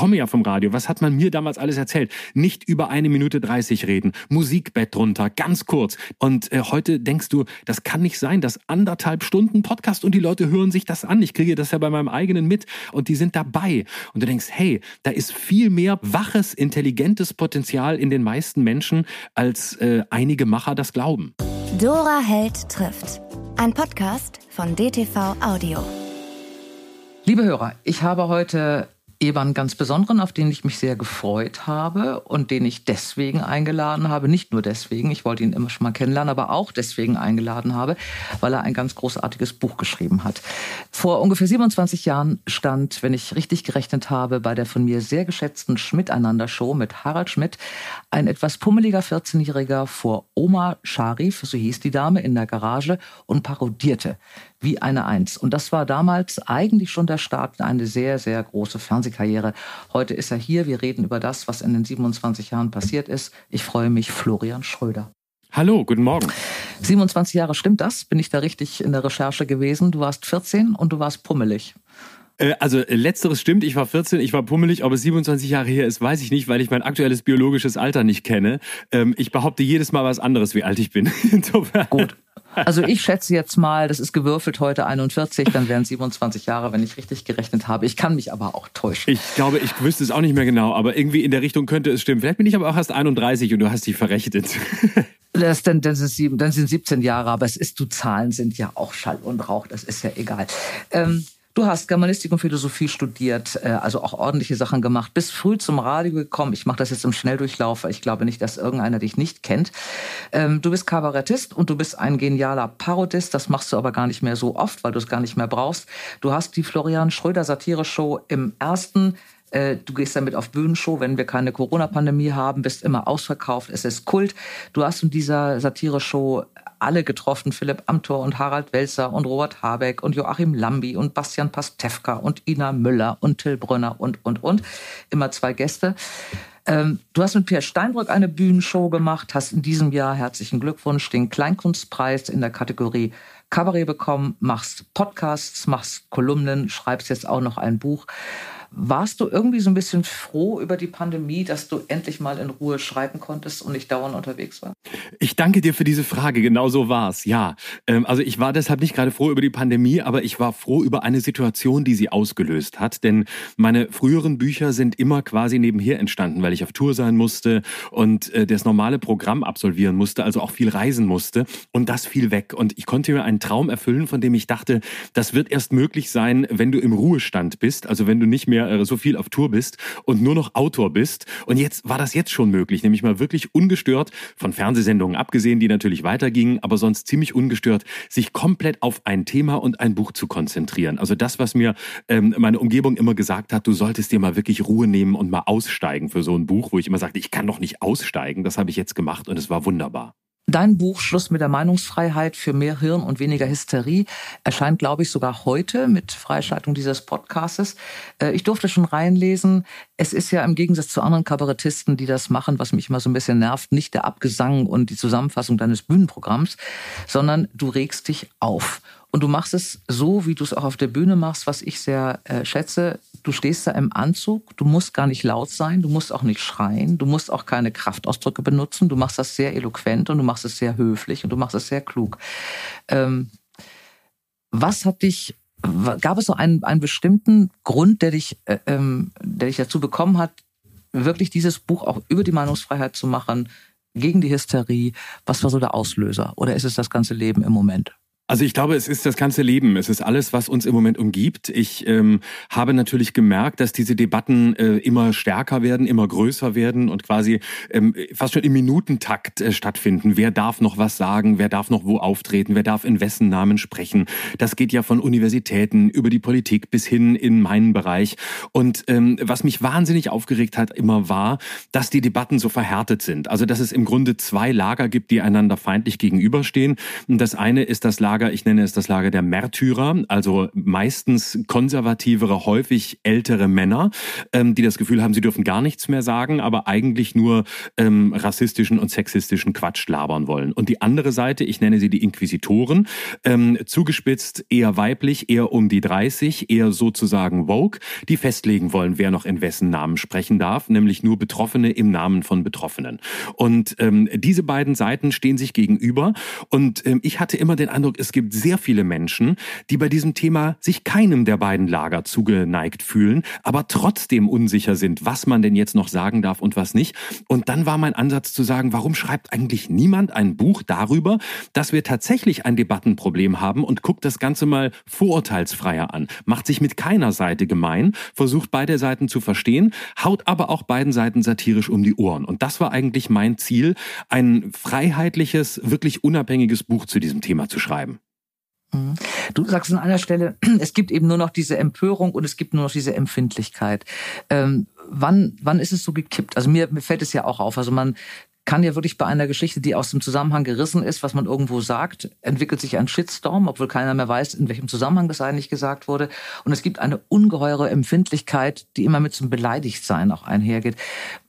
komme ja vom Radio. Was hat man mir damals alles erzählt? Nicht über eine Minute 30 reden, Musikbett drunter, ganz kurz. Und äh, heute denkst du, das kann nicht sein, dass anderthalb Stunden Podcast und die Leute hören sich das an. Ich kriege das ja bei meinem eigenen mit und die sind dabei. Und du denkst, hey, da ist viel mehr waches, intelligentes Potenzial in den meisten Menschen, als äh, einige Macher das glauben. Dora Held trifft. Ein Podcast von DTV Audio. Liebe Hörer, ich habe heute jemanden ganz Besonderen, auf den ich mich sehr gefreut habe und den ich deswegen eingeladen habe. Nicht nur deswegen, ich wollte ihn immer schon mal kennenlernen, aber auch deswegen eingeladen habe, weil er ein ganz großartiges Buch geschrieben hat. Vor ungefähr 27 Jahren stand, wenn ich richtig gerechnet habe, bei der von mir sehr geschätzten Schmiteinander-Show mit Harald Schmidt ein etwas pummeliger 14-Jähriger vor Oma Sharif, so hieß die Dame, in der Garage und parodierte wie eine Eins. Und das war damals eigentlich schon der Start in eine sehr, sehr große Fernsehkarriere. Heute ist er hier. Wir reden über das, was in den 27 Jahren passiert ist. Ich freue mich, Florian Schröder. Hallo, guten Morgen. 27 Jahre, stimmt das? Bin ich da richtig in der Recherche gewesen? Du warst 14 und du warst pummelig. Äh, also äh, letzteres stimmt, ich war 14, ich war pummelig, ob es 27 Jahre her ist, weiß ich nicht, weil ich mein aktuelles biologisches Alter nicht kenne. Ähm, ich behaupte jedes Mal was anderes, wie alt ich bin. Insofern. Gut. Also ich schätze jetzt mal, das ist gewürfelt heute 41, dann wären 27 Jahre, wenn ich richtig gerechnet habe. Ich kann mich aber auch täuschen. Ich glaube, ich wüsste es auch nicht mehr genau, aber irgendwie in der Richtung könnte es stimmen. Vielleicht bin ich aber auch erst 31 und du hast dich verrechnet. Das, dann, ist sieben, dann sind 17 Jahre, aber es ist, du Zahlen sind ja auch Schall und Rauch, das ist ja egal. Ähm, Du hast Germanistik und Philosophie studiert, äh, also auch ordentliche Sachen gemacht, bist früh zum Radio gekommen. Ich mache das jetzt im Schnelldurchlauf, weil ich glaube nicht, dass irgendeiner dich nicht kennt. Ähm, du bist Kabarettist und du bist ein genialer Parodist. Das machst du aber gar nicht mehr so oft, weil du es gar nicht mehr brauchst. Du hast die Florian Schröder Satire-Show im ersten äh, Du gehst damit auf Bühnenshow, wenn wir keine Corona-Pandemie haben, bist immer ausverkauft. Es ist Kult. Du hast in dieser Satire-Show alle getroffen, Philipp Amthor und Harald Welzer und Robert Habeck und Joachim Lambi und Bastian Pastewka und Ina Müller und Till Brünner und, und, und. Immer zwei Gäste. Ähm, du hast mit Pierre Steinbrück eine Bühnenshow gemacht, hast in diesem Jahr, herzlichen Glückwunsch, den Kleinkunstpreis in der Kategorie Kabarett bekommen, machst Podcasts, machst Kolumnen, schreibst jetzt auch noch ein Buch. Warst du irgendwie so ein bisschen froh über die Pandemie, dass du endlich mal in Ruhe schreiben konntest und nicht dauernd unterwegs warst? Ich danke dir für diese Frage. Genau so war's. Ja, ähm, also ich war deshalb nicht gerade froh über die Pandemie, aber ich war froh über eine Situation, die sie ausgelöst hat. Denn meine früheren Bücher sind immer quasi nebenher entstanden, weil ich auf Tour sein musste und äh, das normale Programm absolvieren musste, also auch viel reisen musste. Und das fiel weg. Und ich konnte mir einen Traum erfüllen, von dem ich dachte, das wird erst möglich sein, wenn du im Ruhestand bist, also wenn du nicht mehr mehr äh, so viel auf Tour bist und nur noch Autor bist. Und jetzt war das jetzt schon möglich, nämlich mal wirklich ungestört, von Fernsehsendungen abgesehen, die natürlich weitergingen, aber sonst ziemlich ungestört, sich komplett auf ein Thema und ein Buch zu konzentrieren. Also das, was mir ähm, meine Umgebung immer gesagt hat, du solltest dir mal wirklich Ruhe nehmen und mal aussteigen für so ein Buch, wo ich immer sagte, ich kann doch nicht aussteigen. Das habe ich jetzt gemacht und es war wunderbar. Dein Buch Schluss mit der Meinungsfreiheit für mehr Hirn und weniger Hysterie erscheint, glaube ich, sogar heute mit Freischaltung dieses Podcastes. Äh, ich durfte schon reinlesen. Es ist ja im Gegensatz zu anderen Kabarettisten, die das machen, was mich immer so ein bisschen nervt, nicht der Abgesang und die Zusammenfassung deines Bühnenprogramms, sondern du regst dich auf. Und du machst es so, wie du es auch auf der Bühne machst, was ich sehr äh, schätze. Du stehst da im Anzug, du musst gar nicht laut sein, du musst auch nicht schreien, du musst auch keine Kraftausdrücke benutzen. Du machst das sehr eloquent und du machst es sehr höflich und du machst es sehr klug. Ähm, was hat dich, gab es so einen, einen bestimmten Grund, der dich, äh, ähm, der dich dazu bekommen hat, wirklich dieses Buch auch über die Meinungsfreiheit zu machen, gegen die Hysterie? Was war so der Auslöser? Oder ist es das ganze Leben im Moment? Also ich glaube, es ist das ganze Leben. Es ist alles, was uns im Moment umgibt. Ich ähm, habe natürlich gemerkt, dass diese Debatten äh, immer stärker werden, immer größer werden und quasi ähm, fast schon im Minutentakt äh, stattfinden. Wer darf noch was sagen? Wer darf noch wo auftreten? Wer darf in wessen Namen sprechen? Das geht ja von Universitäten über die Politik bis hin in meinen Bereich. Und ähm, was mich wahnsinnig aufgeregt hat immer war, dass die Debatten so verhärtet sind. Also dass es im Grunde zwei Lager gibt, die einander feindlich gegenüberstehen. Und das eine ist das Lager Lager, ich nenne es das Lager der Märtyrer, also meistens konservativere, häufig ältere Männer, ähm, die das Gefühl haben, sie dürfen gar nichts mehr sagen, aber eigentlich nur ähm, rassistischen und sexistischen Quatsch labern wollen. Und die andere Seite, ich nenne sie die Inquisitoren, ähm, zugespitzt eher weiblich, eher um die 30, eher sozusagen Vogue, die festlegen wollen, wer noch in wessen Namen sprechen darf, nämlich nur Betroffene im Namen von Betroffenen. Und ähm, diese beiden Seiten stehen sich gegenüber. Und ähm, ich hatte immer den Eindruck, es gibt sehr viele Menschen, die bei diesem Thema sich keinem der beiden Lager zugeneigt fühlen, aber trotzdem unsicher sind, was man denn jetzt noch sagen darf und was nicht. Und dann war mein Ansatz zu sagen, warum schreibt eigentlich niemand ein Buch darüber, dass wir tatsächlich ein Debattenproblem haben und guckt das Ganze mal vorurteilsfreier an, macht sich mit keiner Seite gemein, versucht beide Seiten zu verstehen, haut aber auch beiden Seiten satirisch um die Ohren. Und das war eigentlich mein Ziel, ein freiheitliches, wirklich unabhängiges Buch zu diesem Thema zu schreiben. Mhm. Du sagst an einer Stelle, es gibt eben nur noch diese Empörung und es gibt nur noch diese Empfindlichkeit. Ähm, wann, wann ist es so gekippt? Also mir, mir fällt es ja auch auf. Also man kann ja wirklich bei einer Geschichte, die aus dem Zusammenhang gerissen ist, was man irgendwo sagt, entwickelt sich ein Shitstorm, obwohl keiner mehr weiß, in welchem Zusammenhang das eigentlich gesagt wurde. Und es gibt eine ungeheure Empfindlichkeit, die immer mit zum Beleidigtsein auch einhergeht.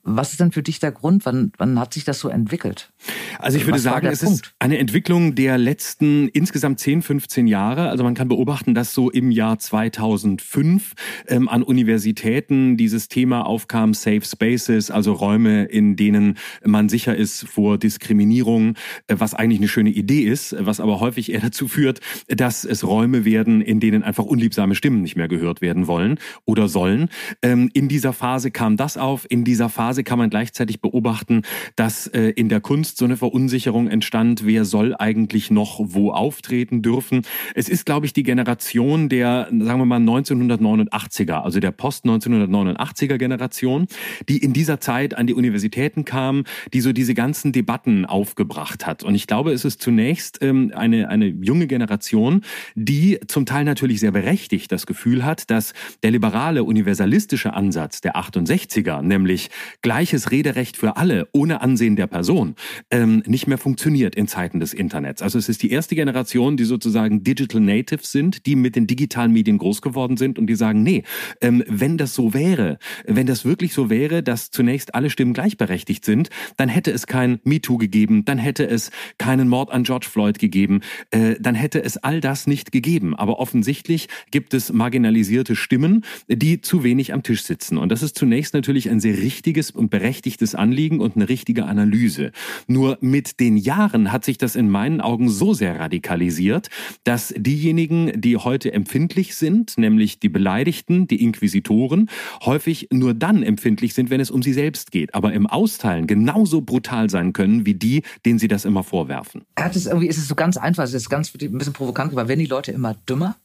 Was ist denn für dich der Grund? Wann, wann hat sich das so entwickelt? Also ich würde Was sagen, es Punkt? ist eine Entwicklung der letzten insgesamt 10, 15 Jahre. Also man kann beobachten, dass so im Jahr 2005 ähm, an Universitäten dieses Thema aufkam, Safe Spaces, also Räume, in denen man sicher ist vor Diskriminierung, äh, was eigentlich eine schöne Idee ist, was aber häufig eher dazu führt, dass es Räume werden, in denen einfach unliebsame Stimmen nicht mehr gehört werden wollen oder sollen. Ähm, in dieser Phase kam das auf. In dieser Phase Phase kann man gleichzeitig beobachten, dass äh, in der Kunst so eine Verunsicherung entstand, wer soll eigentlich noch wo auftreten dürfen. Es ist, glaube ich, die Generation der, sagen wir mal, 1989er, also der Post-1989er Generation, die in dieser Zeit an die Universitäten kam, die so diese ganzen Debatten aufgebracht hat. Und ich glaube, es ist zunächst ähm, eine, eine junge Generation, die zum Teil natürlich sehr berechtigt das Gefühl hat, dass der liberale universalistische Ansatz der 68er, nämlich gleiches Rederecht für alle ohne Ansehen der Person ähm, nicht mehr funktioniert in Zeiten des Internets. Also es ist die erste Generation, die sozusagen Digital Natives sind, die mit den digitalen Medien groß geworden sind und die sagen, nee, ähm, wenn das so wäre, wenn das wirklich so wäre, dass zunächst alle Stimmen gleichberechtigt sind, dann hätte es kein MeToo gegeben, dann hätte es keinen Mord an George Floyd gegeben, äh, dann hätte es all das nicht gegeben. Aber offensichtlich gibt es marginalisierte Stimmen, die zu wenig am Tisch sitzen. Und das ist zunächst natürlich ein sehr richtiges und berechtigtes Anliegen und eine richtige Analyse. Nur mit den Jahren hat sich das in meinen Augen so sehr radikalisiert, dass diejenigen, die heute empfindlich sind, nämlich die Beleidigten, die Inquisitoren, häufig nur dann empfindlich sind, wenn es um sie selbst geht, aber im Austeilen genauso brutal sein können wie die, denen sie das immer vorwerfen. Ja, das irgendwie ist es so ganz einfach, es ist ganz ein bisschen provokant, aber werden die Leute immer dümmer?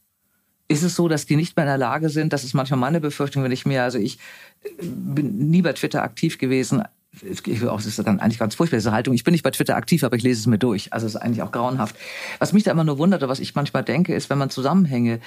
Ist es so, dass die nicht mehr in der Lage sind, das ist manchmal meine Befürchtung, wenn ich mir, also ich äh, bin nie bei Twitter aktiv gewesen, ich auch, das ist dann eigentlich ganz furchtbar, diese Haltung. Ich bin nicht bei Twitter aktiv, aber ich lese es mir durch. Also es ist eigentlich auch grauenhaft. Was mich da immer nur wundert, was ich manchmal denke, ist, wenn man Zusammenhänge,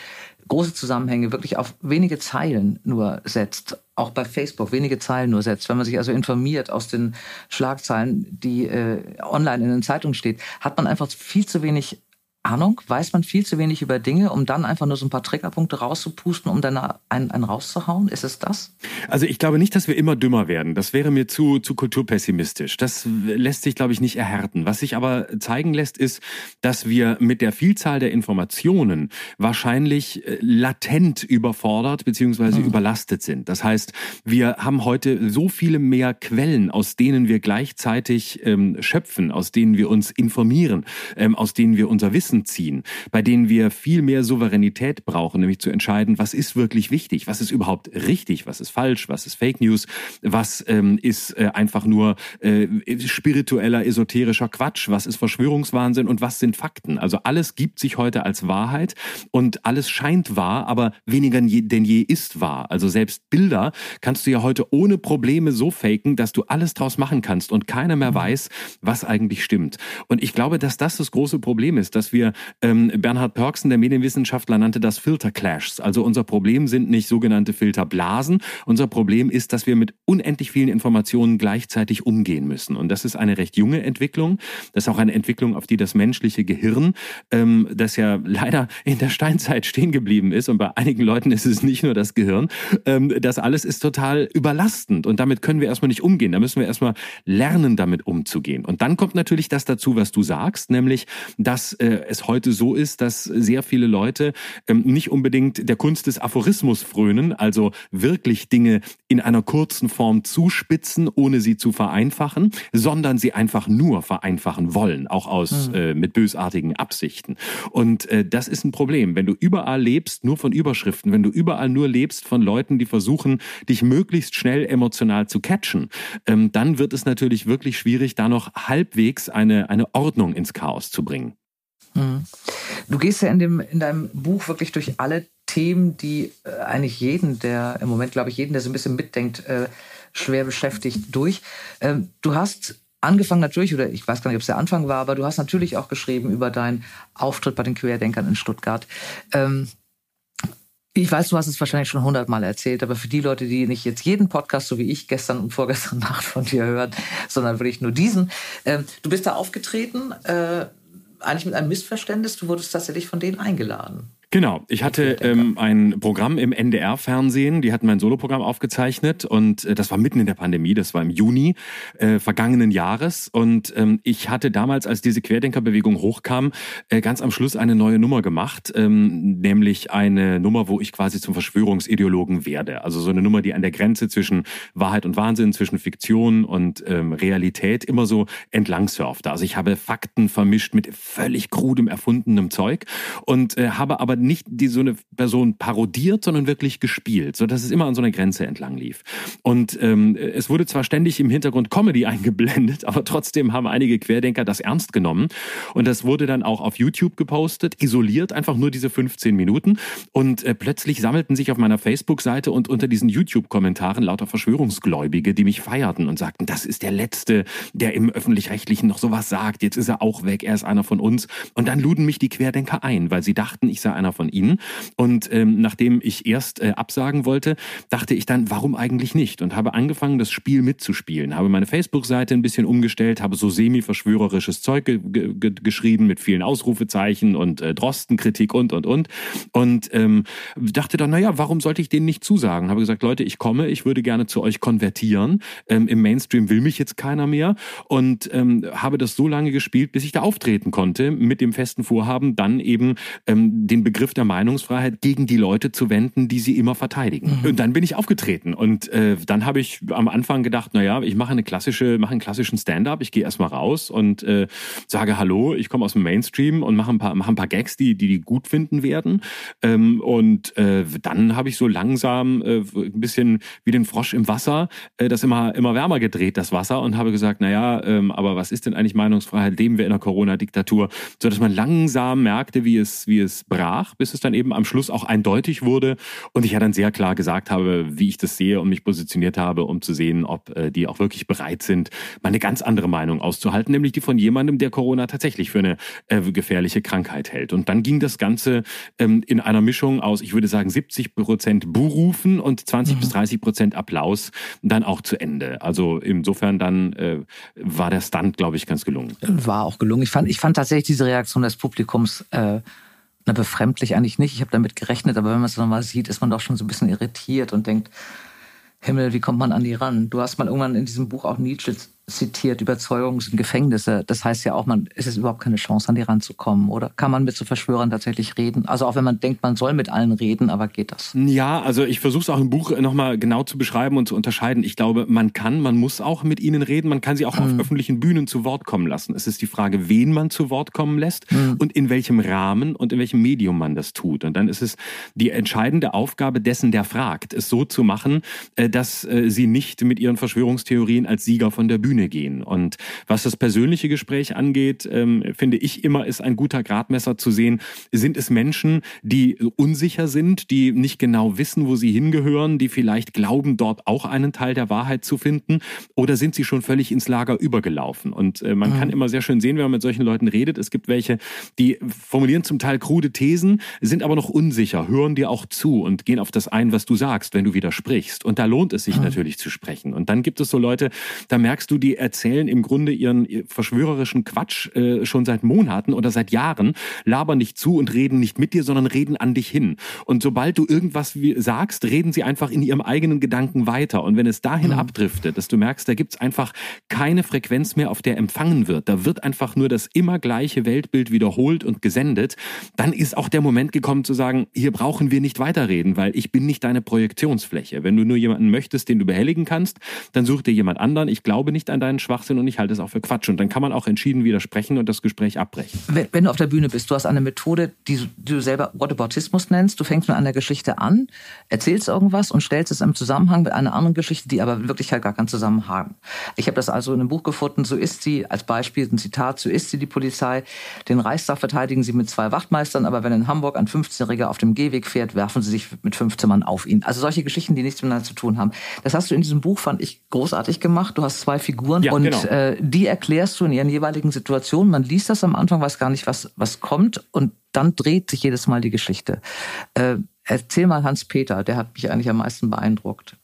große Zusammenhänge wirklich auf wenige Zeilen nur setzt, auch bei Facebook wenige Zeilen nur setzt, wenn man sich also informiert aus den Schlagzeilen, die äh, online in den Zeitungen steht, hat man einfach viel zu wenig Ahnung? Weiß man viel zu wenig über Dinge, um dann einfach nur so ein paar Triggerpunkte rauszupusten, um dann einen, einen rauszuhauen? Ist es das? Also ich glaube nicht, dass wir immer dümmer werden. Das wäre mir zu, zu kulturpessimistisch. Das lässt sich, glaube ich, nicht erhärten. Was sich aber zeigen lässt, ist, dass wir mit der Vielzahl der Informationen wahrscheinlich äh, latent überfordert bzw. Mhm. überlastet sind. Das heißt, wir haben heute so viele mehr Quellen, aus denen wir gleichzeitig ähm, schöpfen, aus denen wir uns informieren, ähm, aus denen wir unser Wissen Grenzen ziehen, bei denen wir viel mehr Souveränität brauchen, nämlich zu entscheiden, was ist wirklich wichtig, was ist überhaupt richtig, was ist falsch, was ist Fake News, was ähm, ist äh, einfach nur äh, spiritueller, esoterischer Quatsch, was ist Verschwörungswahnsinn und was sind Fakten. Also alles gibt sich heute als Wahrheit und alles scheint wahr, aber weniger denn je ist wahr. Also selbst Bilder kannst du ja heute ohne Probleme so faken, dass du alles draus machen kannst und keiner mehr mhm. weiß, was eigentlich stimmt. Und ich glaube, dass das das große Problem ist, dass wir wir, ähm, Bernhard Pörksen, der Medienwissenschaftler, nannte das Filter Clashs. Also unser Problem sind nicht sogenannte Filterblasen. Unser Problem ist, dass wir mit unendlich vielen Informationen gleichzeitig umgehen müssen. Und das ist eine recht junge Entwicklung. Das ist auch eine Entwicklung, auf die das menschliche Gehirn, ähm, das ja leider in der Steinzeit stehen geblieben ist, und bei einigen Leuten ist es nicht nur das Gehirn, ähm, das alles ist total überlastend. Und damit können wir erstmal nicht umgehen. Da müssen wir erstmal lernen, damit umzugehen. Und dann kommt natürlich das dazu, was du sagst, nämlich, dass äh, es heute so ist, dass sehr viele Leute ähm, nicht unbedingt der Kunst des Aphorismus frönen, also wirklich Dinge in einer kurzen Form zuspitzen, ohne sie zu vereinfachen, sondern sie einfach nur vereinfachen wollen, auch aus mhm. äh, mit bösartigen Absichten. Und äh, das ist ein Problem, wenn du überall lebst, nur von Überschriften, wenn du überall nur lebst von Leuten, die versuchen, dich möglichst schnell emotional zu catchen, ähm, dann wird es natürlich wirklich schwierig, da noch halbwegs eine eine Ordnung ins Chaos zu bringen. Mhm. Du gehst ja in, dem, in deinem Buch wirklich durch alle Themen, die äh, eigentlich jeden, der im Moment, glaube ich, jeden, der so ein bisschen mitdenkt, äh, schwer beschäftigt, durch. Ähm, du hast angefangen natürlich, oder ich weiß gar nicht, ob es der Anfang war, aber du hast natürlich auch geschrieben über deinen Auftritt bei den Querdenkern in Stuttgart. Ähm, ich weiß, du hast es wahrscheinlich schon hundertmal erzählt, aber für die Leute, die nicht jetzt jeden Podcast, so wie ich gestern und vorgestern Nacht von dir hören, sondern wirklich nur diesen, äh, du bist da aufgetreten, äh, eigentlich mit einem Missverständnis, du wurdest tatsächlich von denen eingeladen. Genau, ich hatte ähm, ein Programm im NDR-Fernsehen, die hatten mein Soloprogramm aufgezeichnet und äh, das war mitten in der Pandemie, das war im Juni äh, vergangenen Jahres und ähm, ich hatte damals, als diese Querdenkerbewegung hochkam, äh, ganz am Schluss eine neue Nummer gemacht, ähm, nämlich eine Nummer, wo ich quasi zum Verschwörungsideologen werde. Also so eine Nummer, die an der Grenze zwischen Wahrheit und Wahnsinn, zwischen Fiktion und ähm, Realität immer so entlang surfte. Also ich habe Fakten vermischt mit völlig krudem erfundenem Zeug und äh, habe aber nicht die so eine Person parodiert, sondern wirklich gespielt, so dass es immer an so einer Grenze entlang lief. Und ähm, es wurde zwar ständig im Hintergrund Comedy eingeblendet, aber trotzdem haben einige Querdenker das ernst genommen und das wurde dann auch auf YouTube gepostet, isoliert, einfach nur diese 15 Minuten und äh, plötzlich sammelten sich auf meiner Facebook-Seite und unter diesen YouTube-Kommentaren lauter Verschwörungsgläubige, die mich feierten und sagten, das ist der Letzte, der im Öffentlich-Rechtlichen noch sowas sagt, jetzt ist er auch weg, er ist einer von uns. Und dann luden mich die Querdenker ein, weil sie dachten, ich sei einer einer von ihnen. Und ähm, nachdem ich erst äh, absagen wollte, dachte ich dann, warum eigentlich nicht? Und habe angefangen, das Spiel mitzuspielen. Habe meine Facebook-Seite ein bisschen umgestellt, habe so semi-verschwörerisches Zeug ge ge geschrieben mit vielen Ausrufezeichen und äh, Drostenkritik und, und, und. Und ähm, dachte dann, naja, warum sollte ich denen nicht zusagen? Habe gesagt, Leute, ich komme, ich würde gerne zu euch konvertieren. Ähm, Im Mainstream will mich jetzt keiner mehr. Und ähm, habe das so lange gespielt, bis ich da auftreten konnte, mit dem festen Vorhaben, dann eben ähm, den Begriff Begriff der Meinungsfreiheit gegen die Leute zu wenden, die sie immer verteidigen. Mhm. Und dann bin ich aufgetreten und äh, dann habe ich am Anfang gedacht, na ja, ich mache eine klassische, mache einen klassischen Stand-up, ich gehe erstmal raus und äh, sage Hallo, ich komme aus dem Mainstream und mache ein paar, mache ein paar Gags, die, die die gut finden werden. Ähm, und äh, dann habe ich so langsam äh, ein bisschen wie den Frosch im Wasser, äh, das immer immer wärmer gedreht, das Wasser, und habe gesagt, na ja, ähm, aber was ist denn eigentlich Meinungsfreiheit? Leben wir in einer Corona-Diktatur, so dass man langsam merkte, wie es wie es brach nach, bis es dann eben am Schluss auch eindeutig wurde und ich ja dann sehr klar gesagt habe, wie ich das sehe und mich positioniert habe, um zu sehen, ob äh, die auch wirklich bereit sind, mal eine ganz andere Meinung auszuhalten, nämlich die von jemandem, der Corona tatsächlich für eine äh, gefährliche Krankheit hält. Und dann ging das Ganze ähm, in einer Mischung aus, ich würde sagen, 70 Prozent Buhrufen und 20 mhm. bis 30 Prozent Applaus dann auch zu Ende. Also insofern dann äh, war der Stunt, glaube ich, ganz gelungen. War auch gelungen. Ich fand, ich fand tatsächlich diese Reaktion des Publikums äh, na, befremdlich eigentlich nicht. Ich habe damit gerechnet, aber wenn man es nochmal sieht, ist man doch schon so ein bisschen irritiert und denkt, Himmel, wie kommt man an die ran? Du hast mal irgendwann in diesem Buch auch Nietzsche zitiert, Überzeugungen sind Gefängnisse. Das heißt ja auch, man ist es überhaupt keine Chance, an die ranzukommen, oder? Kann man mit so Verschwörern tatsächlich reden? Also auch wenn man denkt, man soll mit allen reden, aber geht das? Ja, also ich versuche es auch im Buch nochmal genau zu beschreiben und zu unterscheiden. Ich glaube, man kann, man muss auch mit ihnen reden, man kann sie auch mhm. auf öffentlichen Bühnen zu Wort kommen lassen. Es ist die Frage, wen man zu Wort kommen lässt mhm. und in welchem Rahmen und in welchem Medium man das tut. Und dann ist es die entscheidende Aufgabe dessen, der fragt, es so zu machen, äh, dass äh, sie nicht mit ihren Verschwörungstheorien als Sieger von der Bühne Bühne gehen. Und was das persönliche Gespräch angeht, ähm, finde ich immer, ist ein guter Gradmesser zu sehen, sind es Menschen, die unsicher sind, die nicht genau wissen, wo sie hingehören, die vielleicht glauben, dort auch einen Teil der Wahrheit zu finden, oder sind sie schon völlig ins Lager übergelaufen? Und äh, man mhm. kann immer sehr schön sehen, wenn man mit solchen Leuten redet, es gibt welche, die formulieren zum Teil krude Thesen, sind aber noch unsicher, hören dir auch zu und gehen auf das ein, was du sagst, wenn du widersprichst. Und da lohnt es sich mhm. natürlich zu sprechen. Und dann gibt es so Leute, da merkst du, die erzählen im Grunde ihren verschwörerischen Quatsch äh, schon seit Monaten oder seit Jahren, labern nicht zu und reden nicht mit dir, sondern reden an dich hin. Und sobald du irgendwas sagst, reden sie einfach in ihrem eigenen Gedanken weiter. Und wenn es dahin mhm. abdriftet, dass du merkst, da gibt's einfach keine Frequenz mehr, auf der empfangen wird, da wird einfach nur das immer gleiche Weltbild wiederholt und gesendet, dann ist auch der Moment gekommen zu sagen, hier brauchen wir nicht weiterreden, weil ich bin nicht deine Projektionsfläche. Wenn du nur jemanden möchtest, den du behelligen kannst, dann such dir jemand anderen. Ich glaube nicht an deinen Schwachsinn und ich halte es auch für Quatsch. Und dann kann man auch entschieden widersprechen und das Gespräch abbrechen. Wenn, wenn du auf der Bühne bist, du hast eine Methode, die, die du selber Whataboutismus nennst. Du fängst mit einer Geschichte an, erzählst irgendwas und stellst es im Zusammenhang mit einer anderen Geschichte, die aber wirklich halt gar keinen Zusammenhang. Ich habe das also in einem Buch gefunden, so ist sie, als Beispiel ein Zitat, so ist sie die Polizei. Den Reichstag verteidigen sie mit zwei Wachtmeistern, aber wenn in Hamburg ein 15-Jähriger auf dem Gehweg fährt, werfen sie sich mit 15 Mann auf ihn. Also solche Geschichten, die nichts miteinander zu tun haben. Das hast du in diesem Buch, fand ich, großartig gemacht. Du hast zwei Figuren ja, und genau. äh, die erklärst du in ihren jeweiligen Situationen. Man liest das am Anfang, weiß gar nicht, was, was kommt und dann dreht sich jedes Mal die Geschichte. Äh, erzähl mal Hans-Peter, der hat mich eigentlich am meisten beeindruckt.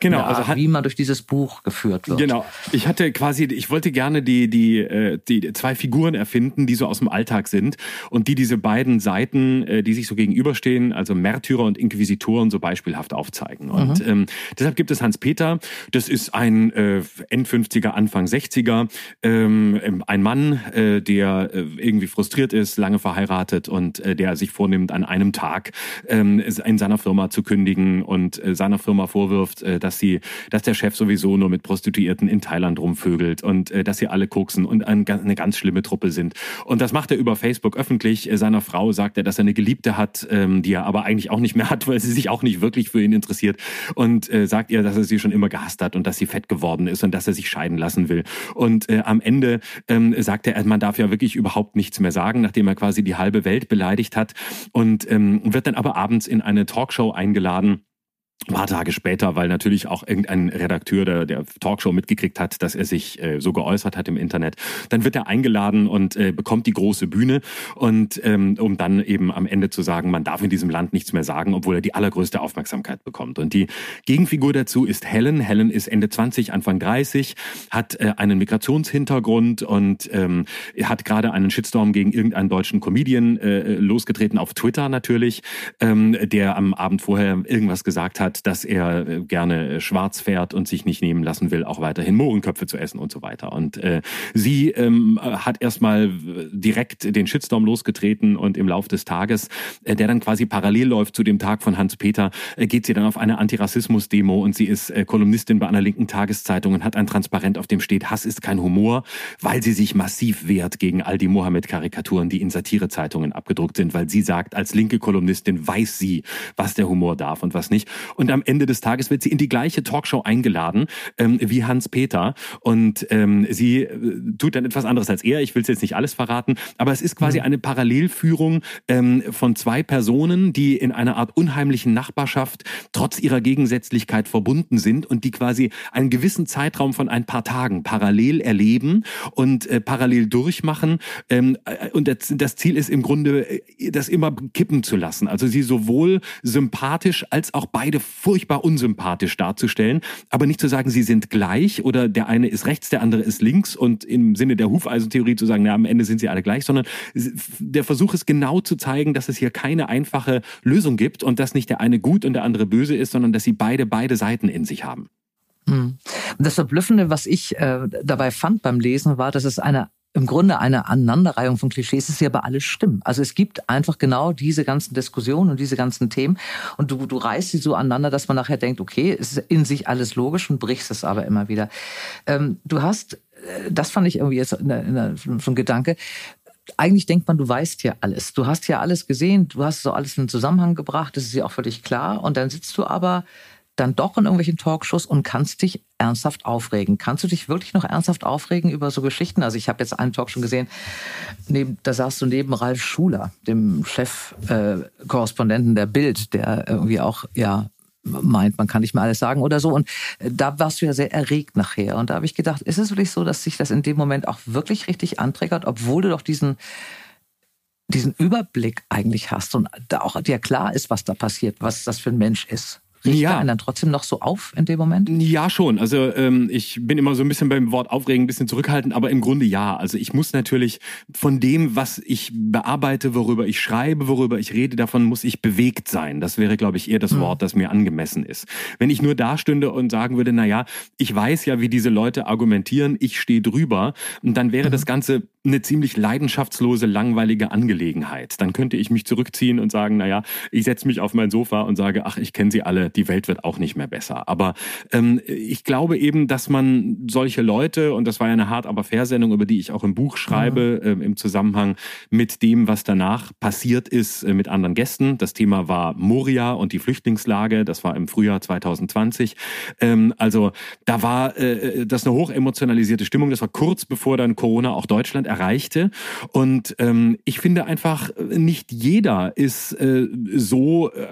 Genau, Art, also hat, wie man durch dieses Buch geführt wird. Genau, ich hatte quasi, ich wollte gerne die die äh, die zwei Figuren erfinden, die so aus dem Alltag sind und die diese beiden Seiten, äh, die sich so gegenüberstehen, also Märtyrer und Inquisitoren, so beispielhaft aufzeigen. Und mhm. ähm, deshalb gibt es Hans Peter. Das ist ein äh, End 50er, Anfang 60er, ähm, ein Mann, äh, der äh, irgendwie frustriert ist, lange verheiratet und äh, der sich vornimmt, an einem Tag ähm, in seiner Firma zu kündigen und äh, seiner Firma vorwirft äh, dass sie, dass der Chef sowieso nur mit Prostituierten in Thailand rumvögelt und äh, dass sie alle koksen und eine ganz schlimme Truppe sind. Und das macht er über Facebook öffentlich. Seiner Frau sagt er, dass er eine Geliebte hat, ähm, die er aber eigentlich auch nicht mehr hat, weil sie sich auch nicht wirklich für ihn interessiert. Und sagt ihr, dass er sie schon immer gehasst hat und dass sie fett geworden ist und dass er sich scheiden lassen will. Und am Ende ähm, sagt er, man darf ja wirklich überhaupt nichts mehr sagen, nachdem er quasi die halbe Welt beleidigt hat. Und ähm, wird dann aber abends in eine Talkshow eingeladen ein paar Tage später, weil natürlich auch irgendein Redakteur der, der Talkshow mitgekriegt hat, dass er sich äh, so geäußert hat im Internet. Dann wird er eingeladen und äh, bekommt die große Bühne und ähm, um dann eben am Ende zu sagen, man darf in diesem Land nichts mehr sagen, obwohl er die allergrößte Aufmerksamkeit bekommt. Und die Gegenfigur dazu ist Helen. Helen ist Ende 20, Anfang 30, hat äh, einen Migrationshintergrund und ähm, hat gerade einen Shitstorm gegen irgendeinen deutschen Comedian äh, losgetreten auf Twitter natürlich, ähm, der am Abend vorher irgendwas gesagt hat hat, dass er äh, gerne äh, schwarz fährt und sich nicht nehmen lassen will, auch weiterhin Mohrenköpfe zu essen und so weiter. Und äh, sie ähm, hat erstmal direkt den Shitstorm losgetreten und im Lauf des Tages, äh, der dann quasi parallel läuft zu dem Tag von Hans-Peter, äh, geht sie dann auf eine Antirassismus-Demo und sie ist äh, Kolumnistin bei einer linken Tageszeitung und hat ein Transparent, auf dem steht, Hass ist kein Humor, weil sie sich massiv wehrt gegen all die Mohammed-Karikaturen, die in Satirezeitungen abgedruckt sind, weil sie sagt, als linke Kolumnistin weiß sie, was der Humor darf und was nicht. Und am Ende des Tages wird sie in die gleiche Talkshow eingeladen ähm, wie Hans Peter. Und ähm, sie äh, tut dann etwas anderes als er. Ich will es jetzt nicht alles verraten, aber es ist quasi mhm. eine Parallelführung ähm, von zwei Personen, die in einer Art unheimlichen Nachbarschaft trotz ihrer Gegensätzlichkeit verbunden sind und die quasi einen gewissen Zeitraum von ein paar Tagen parallel erleben und äh, parallel durchmachen. Ähm, äh, und das, das Ziel ist im Grunde, äh, das immer kippen zu lassen. Also sie sowohl sympathisch als auch beide furchtbar unsympathisch darzustellen, aber nicht zu sagen, sie sind gleich oder der eine ist rechts, der andere ist links und im Sinne der Hufeisentheorie zu sagen, na, am Ende sind sie alle gleich, sondern der Versuch ist genau zu zeigen, dass es hier keine einfache Lösung gibt und dass nicht der eine gut und der andere böse ist, sondern dass sie beide beide Seiten in sich haben. Hm. Das Verblüffende, was ich äh, dabei fand beim Lesen, war, dass es eine im Grunde eine Aneinanderreihung von Klischees ist, die aber alles stimmen. Also es gibt einfach genau diese ganzen Diskussionen und diese ganzen Themen und du, du reißt sie so aneinander, dass man nachher denkt, okay, es ist in sich alles logisch und brichst es aber immer wieder. Ähm, du hast, äh, das fand ich irgendwie jetzt in der, in der, so ein Gedanke, eigentlich denkt man, du weißt ja alles. Du hast ja alles gesehen, du hast so alles in Zusammenhang gebracht, das ist ja auch völlig klar. Und dann sitzt du aber dann doch in irgendwelchen Talkshows und kannst dich ernsthaft aufregen. Kannst du dich wirklich noch ernsthaft aufregen über so Geschichten? Also ich habe jetzt einen Talk schon gesehen, neben, da saßt du neben Ralf Schuler, dem Chefkorrespondenten äh, der Bild, der irgendwie auch ja meint, man kann nicht mehr alles sagen oder so. Und äh, da warst du ja sehr erregt nachher. Und da habe ich gedacht, ist es wirklich so, dass sich das in dem Moment auch wirklich richtig anträgert, obwohl du doch diesen diesen Überblick eigentlich hast und da auch dir klar ist, was da passiert, was das für ein Mensch ist. Riecht ja. einen dann trotzdem noch so auf in dem Moment? Ja, schon. Also ähm, ich bin immer so ein bisschen beim Wort aufregen, ein bisschen zurückhaltend, aber im Grunde ja. Also ich muss natürlich von dem, was ich bearbeite, worüber ich schreibe, worüber ich rede, davon muss ich bewegt sein. Das wäre, glaube ich, eher das mhm. Wort, das mir angemessen ist. Wenn ich nur da stünde und sagen würde, na ja, ich weiß ja, wie diese Leute argumentieren, ich stehe drüber, und dann wäre mhm. das Ganze eine ziemlich leidenschaftslose, langweilige Angelegenheit. Dann könnte ich mich zurückziehen und sagen, na ja, ich setze mich auf mein Sofa und sage, ach, ich kenne sie alle, die Welt wird auch nicht mehr besser. Aber ähm, ich glaube eben, dass man solche Leute, und das war ja eine hart aber fair Sendung, über die ich auch im Buch schreibe, mhm. äh, im Zusammenhang mit dem, was danach passiert ist äh, mit anderen Gästen. Das Thema war Moria und die Flüchtlingslage. Das war im Frühjahr 2020. Ähm, also da war äh, äh, das eine hochemotionalisierte Stimmung. Das war kurz bevor dann Corona auch Deutschland erreichte. Und ähm, ich finde einfach, nicht jeder ist äh, so äh,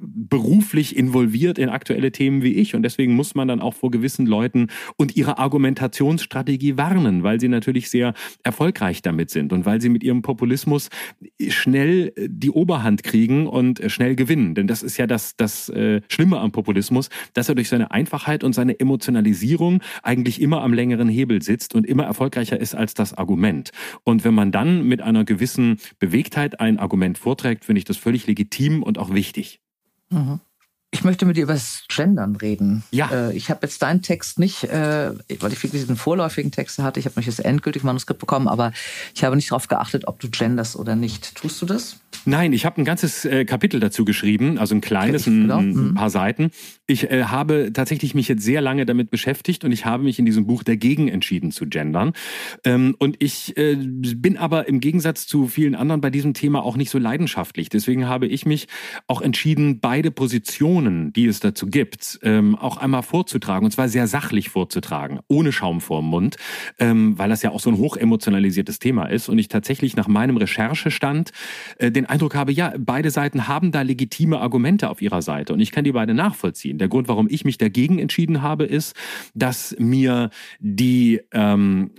beruflich involviert in aktuelle Themen wie ich. Und deswegen muss man dann auch vor gewissen Leuten und ihrer Argumentationsstrategie warnen, weil sie natürlich sehr erfolgreich damit sind und weil sie mit ihrem Populismus schnell die Oberhand kriegen und schnell gewinnen. Denn das ist ja das, das äh, Schlimme am Populismus, dass er durch seine Einfachheit und seine Emotionalisierung eigentlich immer am längeren Hebel sitzt und immer erfolgreicher ist als das Argument. Und wenn man dann mit einer gewissen Bewegtheit ein Argument vorträgt, finde ich das völlig legitim und auch wichtig. Mhm. Ich möchte mit dir über das Gendern reden. Ja. Äh, ich habe jetzt deinen Text nicht, äh, weil ich wirklich diesen vorläufigen Text hatte. Ich habe nicht das endgültige Manuskript bekommen, aber ich habe nicht darauf geachtet, ob du genders oder nicht. Tust du das? Nein, ich habe ein ganzes äh, Kapitel dazu geschrieben, also ein kleines, ein, genau. ein, mhm. paar Seiten. Ich äh, habe tatsächlich mich jetzt sehr lange damit beschäftigt und ich habe mich in diesem Buch dagegen entschieden zu gendern. Ähm, und ich äh, bin aber im Gegensatz zu vielen anderen bei diesem Thema auch nicht so leidenschaftlich. Deswegen habe ich mich auch entschieden, beide Positionen, die es dazu gibt, ähm, auch einmal vorzutragen und zwar sehr sachlich vorzutragen, ohne Schaum vorm Mund, ähm, weil das ja auch so ein hochemotionalisiertes Thema ist und ich tatsächlich nach meinem Recherchestand äh, den Eindruck habe, ja, beide Seiten haben da legitime Argumente auf ihrer Seite und ich kann die beide nachvollziehen. Der Grund, warum ich mich dagegen entschieden habe, ist, dass mir die ähm,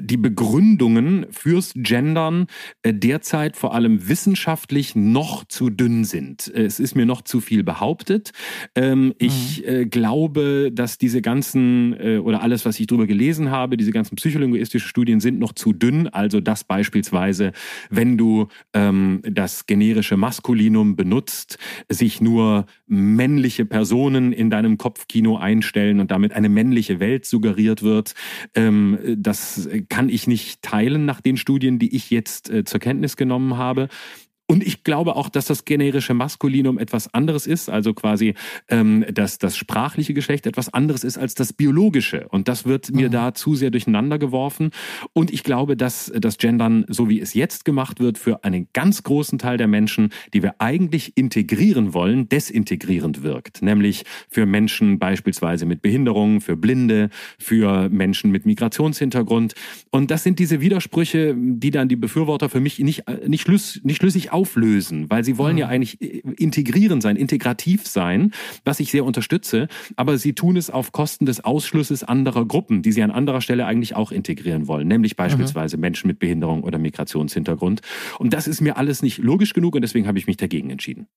die Begründungen fürs Gendern äh, derzeit vor allem wissenschaftlich noch zu dünn sind. Äh, es ist mir noch zu viel behauptet. Ähm, mhm. Ich äh, glaube, dass diese ganzen oder alles, was ich darüber gelesen habe, diese ganzen psycholinguistischen Studien sind noch zu dünn. Also dass beispielsweise, wenn du ähm, das generische Maskulinum benutzt, sich nur männliche Personen in deinem Kopfkino einstellen und damit eine männliche Welt suggeriert wird. Ähm, das kann ich nicht teilen nach den Studien, die ich jetzt äh, zur Kenntnis genommen habe. Und ich glaube auch, dass das generische Maskulinum etwas anderes ist, also quasi ähm, dass das sprachliche Geschlecht etwas anderes ist als das biologische. Und das wird mir mhm. da zu sehr durcheinander geworfen. Und ich glaube, dass das Gendern, so wie es jetzt gemacht wird, für einen ganz großen Teil der Menschen, die wir eigentlich integrieren wollen, desintegrierend wirkt. Nämlich für Menschen beispielsweise mit Behinderungen, für Blinde, für Menschen mit Migrationshintergrund. Und das sind diese Widersprüche, die dann die Befürworter für mich nicht, nicht, schlüss, nicht schlüssig auflösen, weil sie wollen mhm. ja eigentlich äh, integrieren sein, integrativ sein, was ich sehr unterstütze, aber sie tun es auf Kosten des Ausschlusses anderer Gruppen, die sie an anderer Stelle eigentlich auch integrieren wollen, nämlich mhm. beispielsweise mhm. Menschen mit Behinderung oder Migrationshintergrund. Und das ist mir alles nicht logisch genug und deswegen habe ich mich dagegen entschieden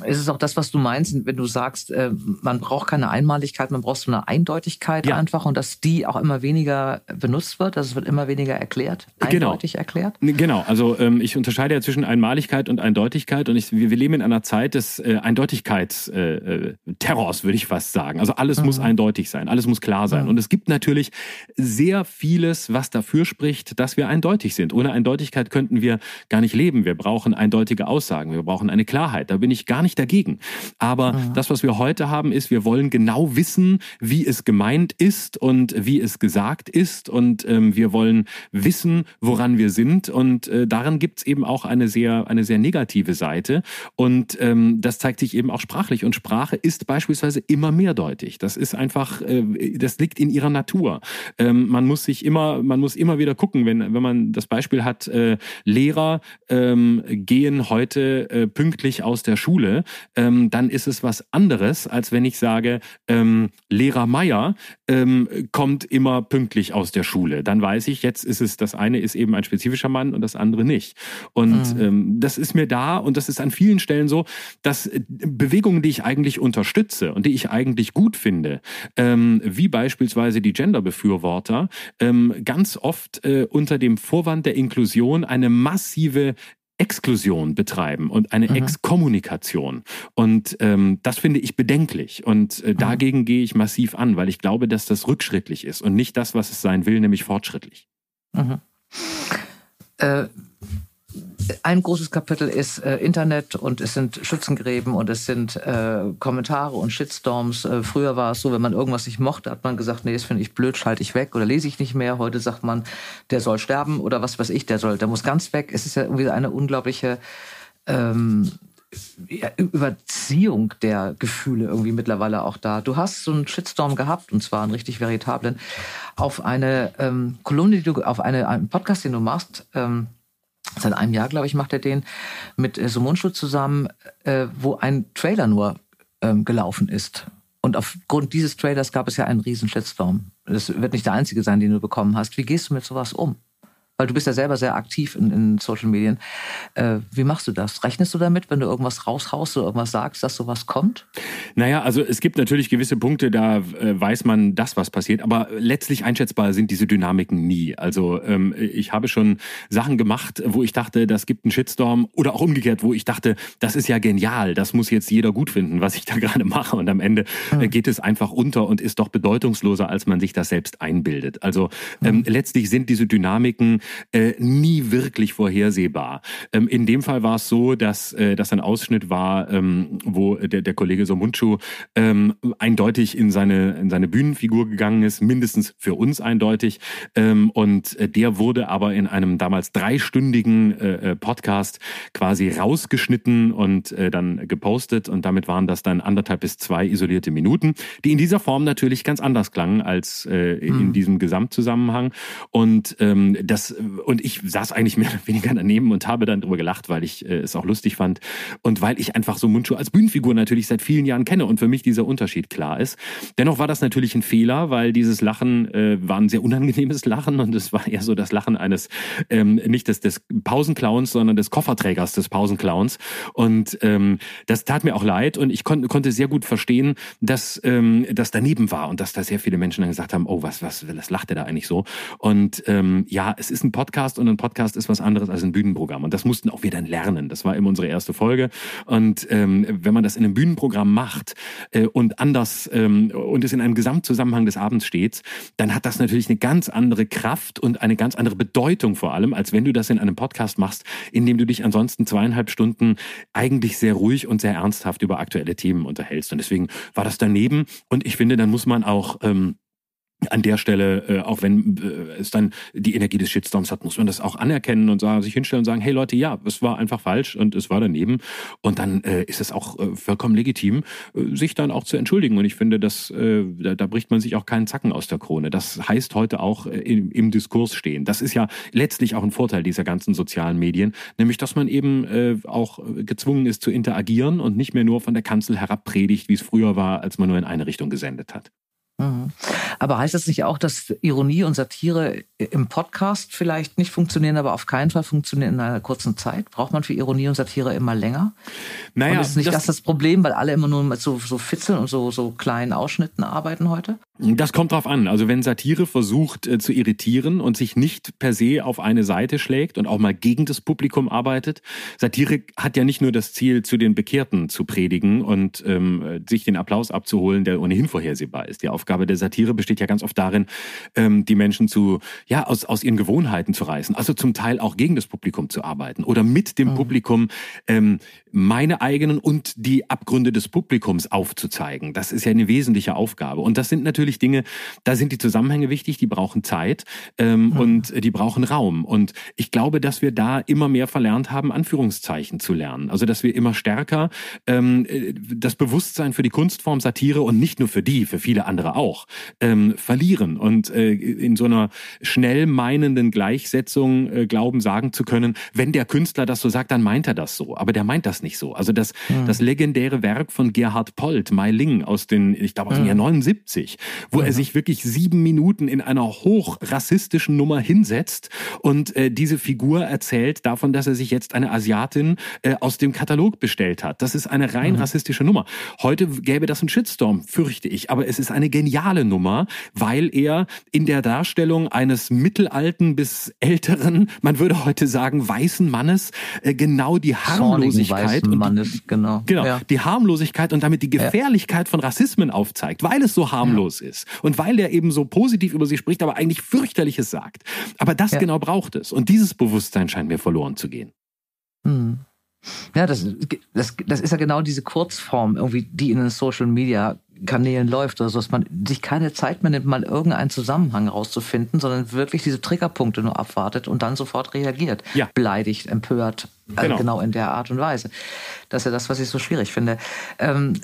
ist es auch das, was du meinst, wenn du sagst, äh, man braucht keine Einmaligkeit, man braucht so eine Eindeutigkeit ja. einfach und dass die auch immer weniger benutzt wird, dass es wird immer weniger erklärt, genau. eindeutig genau. erklärt? Genau, also ähm, ich unterscheide ja zwischen Einmaligkeit und Eindeutigkeit und ich, wir, wir leben in einer Zeit des äh, Eindeutigkeitsterrors, äh, würde ich fast sagen. Also alles mhm. muss eindeutig sein, alles muss klar sein. Mhm. Und es gibt natürlich sehr vieles, was dafür spricht, dass wir eindeutig sind. Ohne Eindeutigkeit könnten wir gar nicht leben. Wir brauchen eindeutige Aussagen, wir brauchen eine Klarheit. Da bin ich gar nicht dagegen. Aber mhm. das, was wir heute haben, ist, wir wollen genau wissen, wie es gemeint ist und wie es gesagt ist. Und ähm, wir wollen wissen, woran wir sind. Und äh, daran gibt es eben auch eine sehr, eine sehr negative Seite. Und ähm, das zeigt sich eben auch sprachlich. Und Sprache ist beispielsweise immer mehrdeutig. Das ist einfach, äh, das liegt in ihrer Natur. Ähm, man muss sich immer, man muss immer wieder gucken, wenn, wenn man das Beispiel hat, äh, Lehrer ähm, gehen heute äh, pünktlich aus der Schule, ähm, dann ist es was anderes, als wenn ich sage, ähm, Lehrer Meier ähm, kommt immer pünktlich aus der Schule. Dann weiß ich, jetzt ist es, das eine ist eben ein spezifischer Mann und das andere nicht. Und mhm. ähm, das ist mir da und das ist an vielen Stellen so, dass äh, Bewegungen, die ich eigentlich unterstütze und die ich eigentlich gut finde, ähm, wie beispielsweise die Genderbefürworter, ähm, ganz oft äh, unter dem Vorwand der Inklusion eine massive Exklusion betreiben und eine mhm. Exkommunikation. Und ähm, das finde ich bedenklich. Und äh, mhm. dagegen gehe ich massiv an, weil ich glaube, dass das rückschrittlich ist und nicht das, was es sein will, nämlich fortschrittlich. Mhm. Äh, ein großes Kapitel ist äh, Internet und es sind Schützengräben und es sind äh, Kommentare und Shitstorms. Äh, früher war es so, wenn man irgendwas nicht mochte, hat man gesagt, nee, das finde ich blöd, schalte ich weg oder lese ich nicht mehr. Heute sagt man, der soll sterben oder was weiß ich, der soll, der muss ganz weg. Es ist ja irgendwie eine unglaubliche ähm, Überziehung der Gefühle irgendwie mittlerweile auch da. Du hast so einen Shitstorm gehabt und zwar einen richtig veritablen auf eine ähm, Kolumne, die du, auf eine, einen Podcast, den du machst. Ähm, seit einem Jahr, glaube ich, macht er den mit äh, Sumundschu zusammen, äh, wo ein Trailer nur ähm, gelaufen ist. Und aufgrund dieses Trailers gab es ja einen riesen Shitstorm. Das wird nicht der einzige sein, den du bekommen hast. Wie gehst du mit sowas um? Weil du bist ja selber sehr aktiv in, in Social Medien. Äh, wie machst du das? Rechnest du damit, wenn du irgendwas raushaust oder irgendwas sagst, dass sowas kommt? Naja, also es gibt natürlich gewisse Punkte, da äh, weiß man das, was passiert, aber letztlich einschätzbar sind diese Dynamiken nie. Also ähm, ich habe schon Sachen gemacht, wo ich dachte, das gibt einen Shitstorm oder auch umgekehrt, wo ich dachte, das ist ja genial, das muss jetzt jeder gut finden, was ich da gerade mache und am Ende äh, geht es einfach unter und ist doch bedeutungsloser, als man sich das selbst einbildet. Also ähm, mhm. letztlich sind diese Dynamiken äh, nie wirklich vorhersehbar. Ähm, in dem Fall war es so, dass äh, das ein Ausschnitt war, ähm, wo der, der Kollege Somunchu ähm, eindeutig in seine, in seine Bühnenfigur gegangen ist, mindestens für uns eindeutig. Ähm, und äh, der wurde aber in einem damals dreistündigen äh, äh, Podcast quasi rausgeschnitten und äh, dann gepostet. Und damit waren das dann anderthalb bis zwei isolierte Minuten, die in dieser Form natürlich ganz anders klangen als äh, in hm. diesem Gesamtzusammenhang. Und ähm, das und ich saß eigentlich mehr oder weniger daneben und habe dann drüber gelacht, weil ich äh, es auch lustig fand und weil ich einfach so Mundschuh als Bühnenfigur natürlich seit vielen Jahren kenne und für mich dieser Unterschied klar ist. Dennoch war das natürlich ein Fehler, weil dieses Lachen äh, war ein sehr unangenehmes Lachen und es war eher so das Lachen eines ähm, nicht des, des Pausenclowns, sondern des Kofferträgers des Pausenclowns und ähm, das tat mir auch leid und ich kon konnte sehr gut verstehen, dass ähm, das daneben war und dass da sehr viele Menschen dann gesagt haben, oh was was was lacht der da eigentlich so und ähm, ja es ist ein Podcast und ein Podcast ist was anderes als ein Bühnenprogramm. Und das mussten auch wir dann lernen. Das war eben unsere erste Folge. Und ähm, wenn man das in einem Bühnenprogramm macht äh, und anders ähm, und es in einem Gesamtzusammenhang des Abends steht, dann hat das natürlich eine ganz andere Kraft und eine ganz andere Bedeutung vor allem, als wenn du das in einem Podcast machst, in dem du dich ansonsten zweieinhalb Stunden eigentlich sehr ruhig und sehr ernsthaft über aktuelle Themen unterhältst. Und deswegen war das daneben. Und ich finde, dann muss man auch ähm, an der Stelle, äh, auch wenn äh, es dann die Energie des Shitstorms hat, muss man das auch anerkennen und sagen, sich hinstellen und sagen, hey Leute, ja, es war einfach falsch und es war daneben. Und dann äh, ist es auch äh, vollkommen legitim, äh, sich dann auch zu entschuldigen. Und ich finde, dass äh, da, da bricht man sich auch keinen Zacken aus der Krone. Das heißt heute auch äh, im, im Diskurs stehen. Das ist ja letztlich auch ein Vorteil dieser ganzen sozialen Medien, nämlich dass man eben äh, auch gezwungen ist zu interagieren und nicht mehr nur von der Kanzel herab predigt, wie es früher war, als man nur in eine Richtung gesendet hat. Mhm. Aber heißt das nicht auch, dass Ironie und Satire im Podcast vielleicht nicht funktionieren, aber auf keinen Fall funktionieren in einer kurzen Zeit? Braucht man für Ironie und Satire immer länger? Naja, und ist nicht das, das das Problem, weil alle immer nur mit so, so Fitzeln und so, so kleinen Ausschnitten arbeiten heute? Das kommt drauf an. Also wenn Satire versucht äh, zu irritieren und sich nicht per se auf eine Seite schlägt und auch mal gegen das Publikum arbeitet. Satire hat ja nicht nur das Ziel, zu den Bekehrten zu predigen und ähm, sich den Applaus abzuholen, der ohnehin vorhersehbar ist. Die Aufgabe der Satire besteht ja ganz oft darin, ähm, die Menschen zu, ja, aus, aus ihren Gewohnheiten zu reißen. Also zum Teil auch gegen das Publikum zu arbeiten oder mit dem mhm. Publikum ähm, meine eigenen und die Abgründe des Publikums aufzuzeigen. Das ist ja eine wesentliche Aufgabe. Und das sind natürlich Dinge, da sind die Zusammenhänge wichtig, die brauchen Zeit ähm, mhm. und die brauchen Raum. Und ich glaube, dass wir da immer mehr verlernt haben, Anführungszeichen zu lernen. Also dass wir immer stärker ähm, das Bewusstsein für die Kunstform Satire und nicht nur für die, für viele andere auch, ähm, verlieren und äh, in so einer schnell meinenden Gleichsetzung äh, glauben, sagen zu können, wenn der Künstler das so sagt, dann meint er das so. Aber der meint das nicht so. Also das, mhm. das legendäre Werk von Gerhard Polt, Mai Ling, aus den, ich glaube, aus dem mhm. Jahr 79, wo mhm. er sich wirklich sieben Minuten in einer hochrassistischen Nummer hinsetzt und äh, diese Figur erzählt davon, dass er sich jetzt eine Asiatin äh, aus dem Katalog bestellt hat. Das ist eine rein rassistische Nummer. Heute gäbe das einen Shitstorm, fürchte ich. Aber es ist eine geniale Nummer, weil er in der Darstellung eines mittelalten bis älteren, man würde heute sagen, weißen Mannes, äh, genau die Harmlosigkeit und Mannes, genau. Genau, ja. die Harmlosigkeit und damit die Gefährlichkeit ja. von Rassismen aufzeigt, weil es so harmlos ja. ist und weil er eben so positiv über sie spricht, aber eigentlich fürchterliches sagt. Aber das genau braucht es und dieses Bewusstsein scheint mir verloren zu gehen. Hm. Ja, das, das, das ist ja genau diese Kurzform, irgendwie, die in den Social Media Kanälen läuft oder so, dass man sich keine Zeit mehr nimmt, mal irgendeinen Zusammenhang rauszufinden, sondern wirklich diese Triggerpunkte nur abwartet und dann sofort reagiert. Ja. Beleidigt, empört, genau. Also genau in der Art und Weise. Das ist ja das, was ich so schwierig finde. Ähm,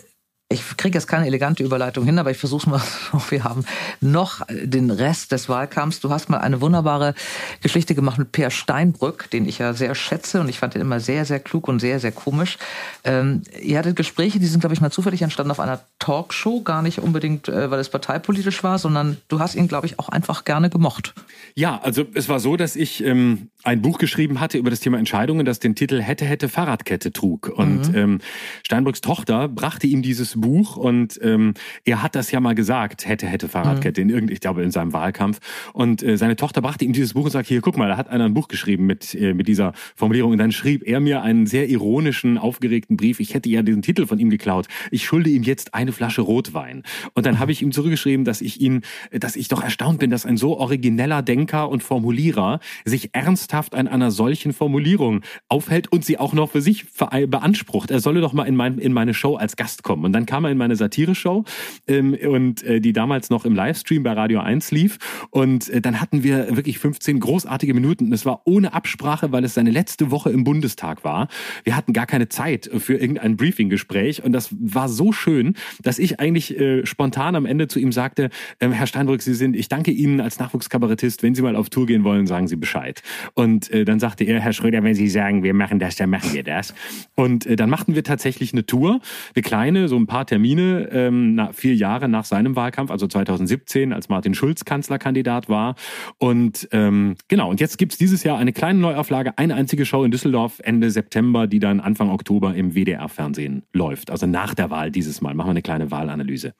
ich kriege jetzt keine elegante Überleitung hin, aber ich versuche mal. Wir haben noch den Rest des Wahlkampfs. Du hast mal eine wunderbare Geschichte gemacht mit Per Steinbrück, den ich ja sehr schätze und ich fand ihn immer sehr, sehr klug und sehr, sehr komisch. Ähm, ihr hattet Gespräche, die sind, glaube ich, mal zufällig entstanden auf einer Talkshow, gar nicht unbedingt, äh, weil es parteipolitisch war, sondern du hast ihn, glaube ich, auch einfach gerne gemocht. Ja, also es war so, dass ich ähm, ein Buch geschrieben hatte über das Thema Entscheidungen, das den Titel Hätte, hätte Fahrradkette trug. Und mhm. ähm, Steinbrücks Tochter brachte ihm dieses Buch und ähm, er hat das ja mal gesagt, hätte, hätte Fahrradkette, mhm. in irgend, ich glaube in seinem Wahlkampf. Und äh, seine Tochter brachte ihm dieses Buch und sagte, hier, guck mal, da hat einer ein Buch geschrieben mit, äh, mit dieser Formulierung. Und dann schrieb er mir einen sehr ironischen, aufgeregten Brief. Ich hätte ja diesen Titel von ihm geklaut. Ich schulde ihm jetzt eine Flasche Rotwein. Und dann habe ich ihm zurückgeschrieben, dass ich ihn, dass ich doch erstaunt bin, dass ein so origineller Denker und Formulierer sich ernsthaft an einer solchen Formulierung aufhält und sie auch noch für sich beansprucht. Er solle doch mal in, mein, in meine Show als Gast kommen. Und dann kam er in meine Satire-Show ähm, und äh, die damals noch im Livestream bei Radio 1 lief. Und äh, dann hatten wir wirklich 15 großartige Minuten. Es war ohne Absprache, weil es seine letzte Woche im Bundestag war. Wir hatten gar keine Zeit für irgendein Briefing-Gespräch. Und das war so schön, dass ich eigentlich äh, spontan am Ende zu ihm sagte, äh, Herr Steinbrück, Sie sind, ich danke Ihnen als Nachwuchskabarettist, wenn Sie mal auf Tour gehen wollen, sagen Sie Bescheid. Und äh, dann sagte er, Herr Schröder, wenn Sie sagen, wir machen das, dann machen wir das. Und äh, dann machten wir tatsächlich eine Tour, eine kleine, so ein paar Termine Termine ähm, na, vier Jahre nach seinem Wahlkampf, also 2017, als Martin Schulz Kanzlerkandidat war. Und ähm, genau, und jetzt gibt's dieses Jahr eine kleine Neuauflage, eine einzige Show in Düsseldorf Ende September, die dann Anfang Oktober im WDR-Fernsehen läuft. Also nach der Wahl dieses Mal. Machen wir eine kleine Wahlanalyse.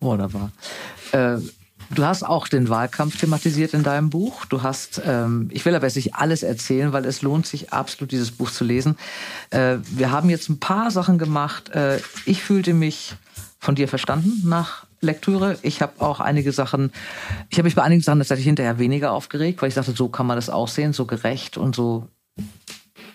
Wunderbar. Äh Du hast auch den Wahlkampf thematisiert in deinem Buch. Du hast, ähm, ich will aber jetzt nicht alles erzählen, weil es lohnt sich absolut, dieses Buch zu lesen. Äh, wir haben jetzt ein paar Sachen gemacht. Äh, ich fühlte mich von dir verstanden nach Lektüre. Ich habe auch einige Sachen, ich habe mich bei einigen Sachen tatsächlich hinterher weniger aufgeregt, weil ich dachte, so kann man das auch sehen, so gerecht und so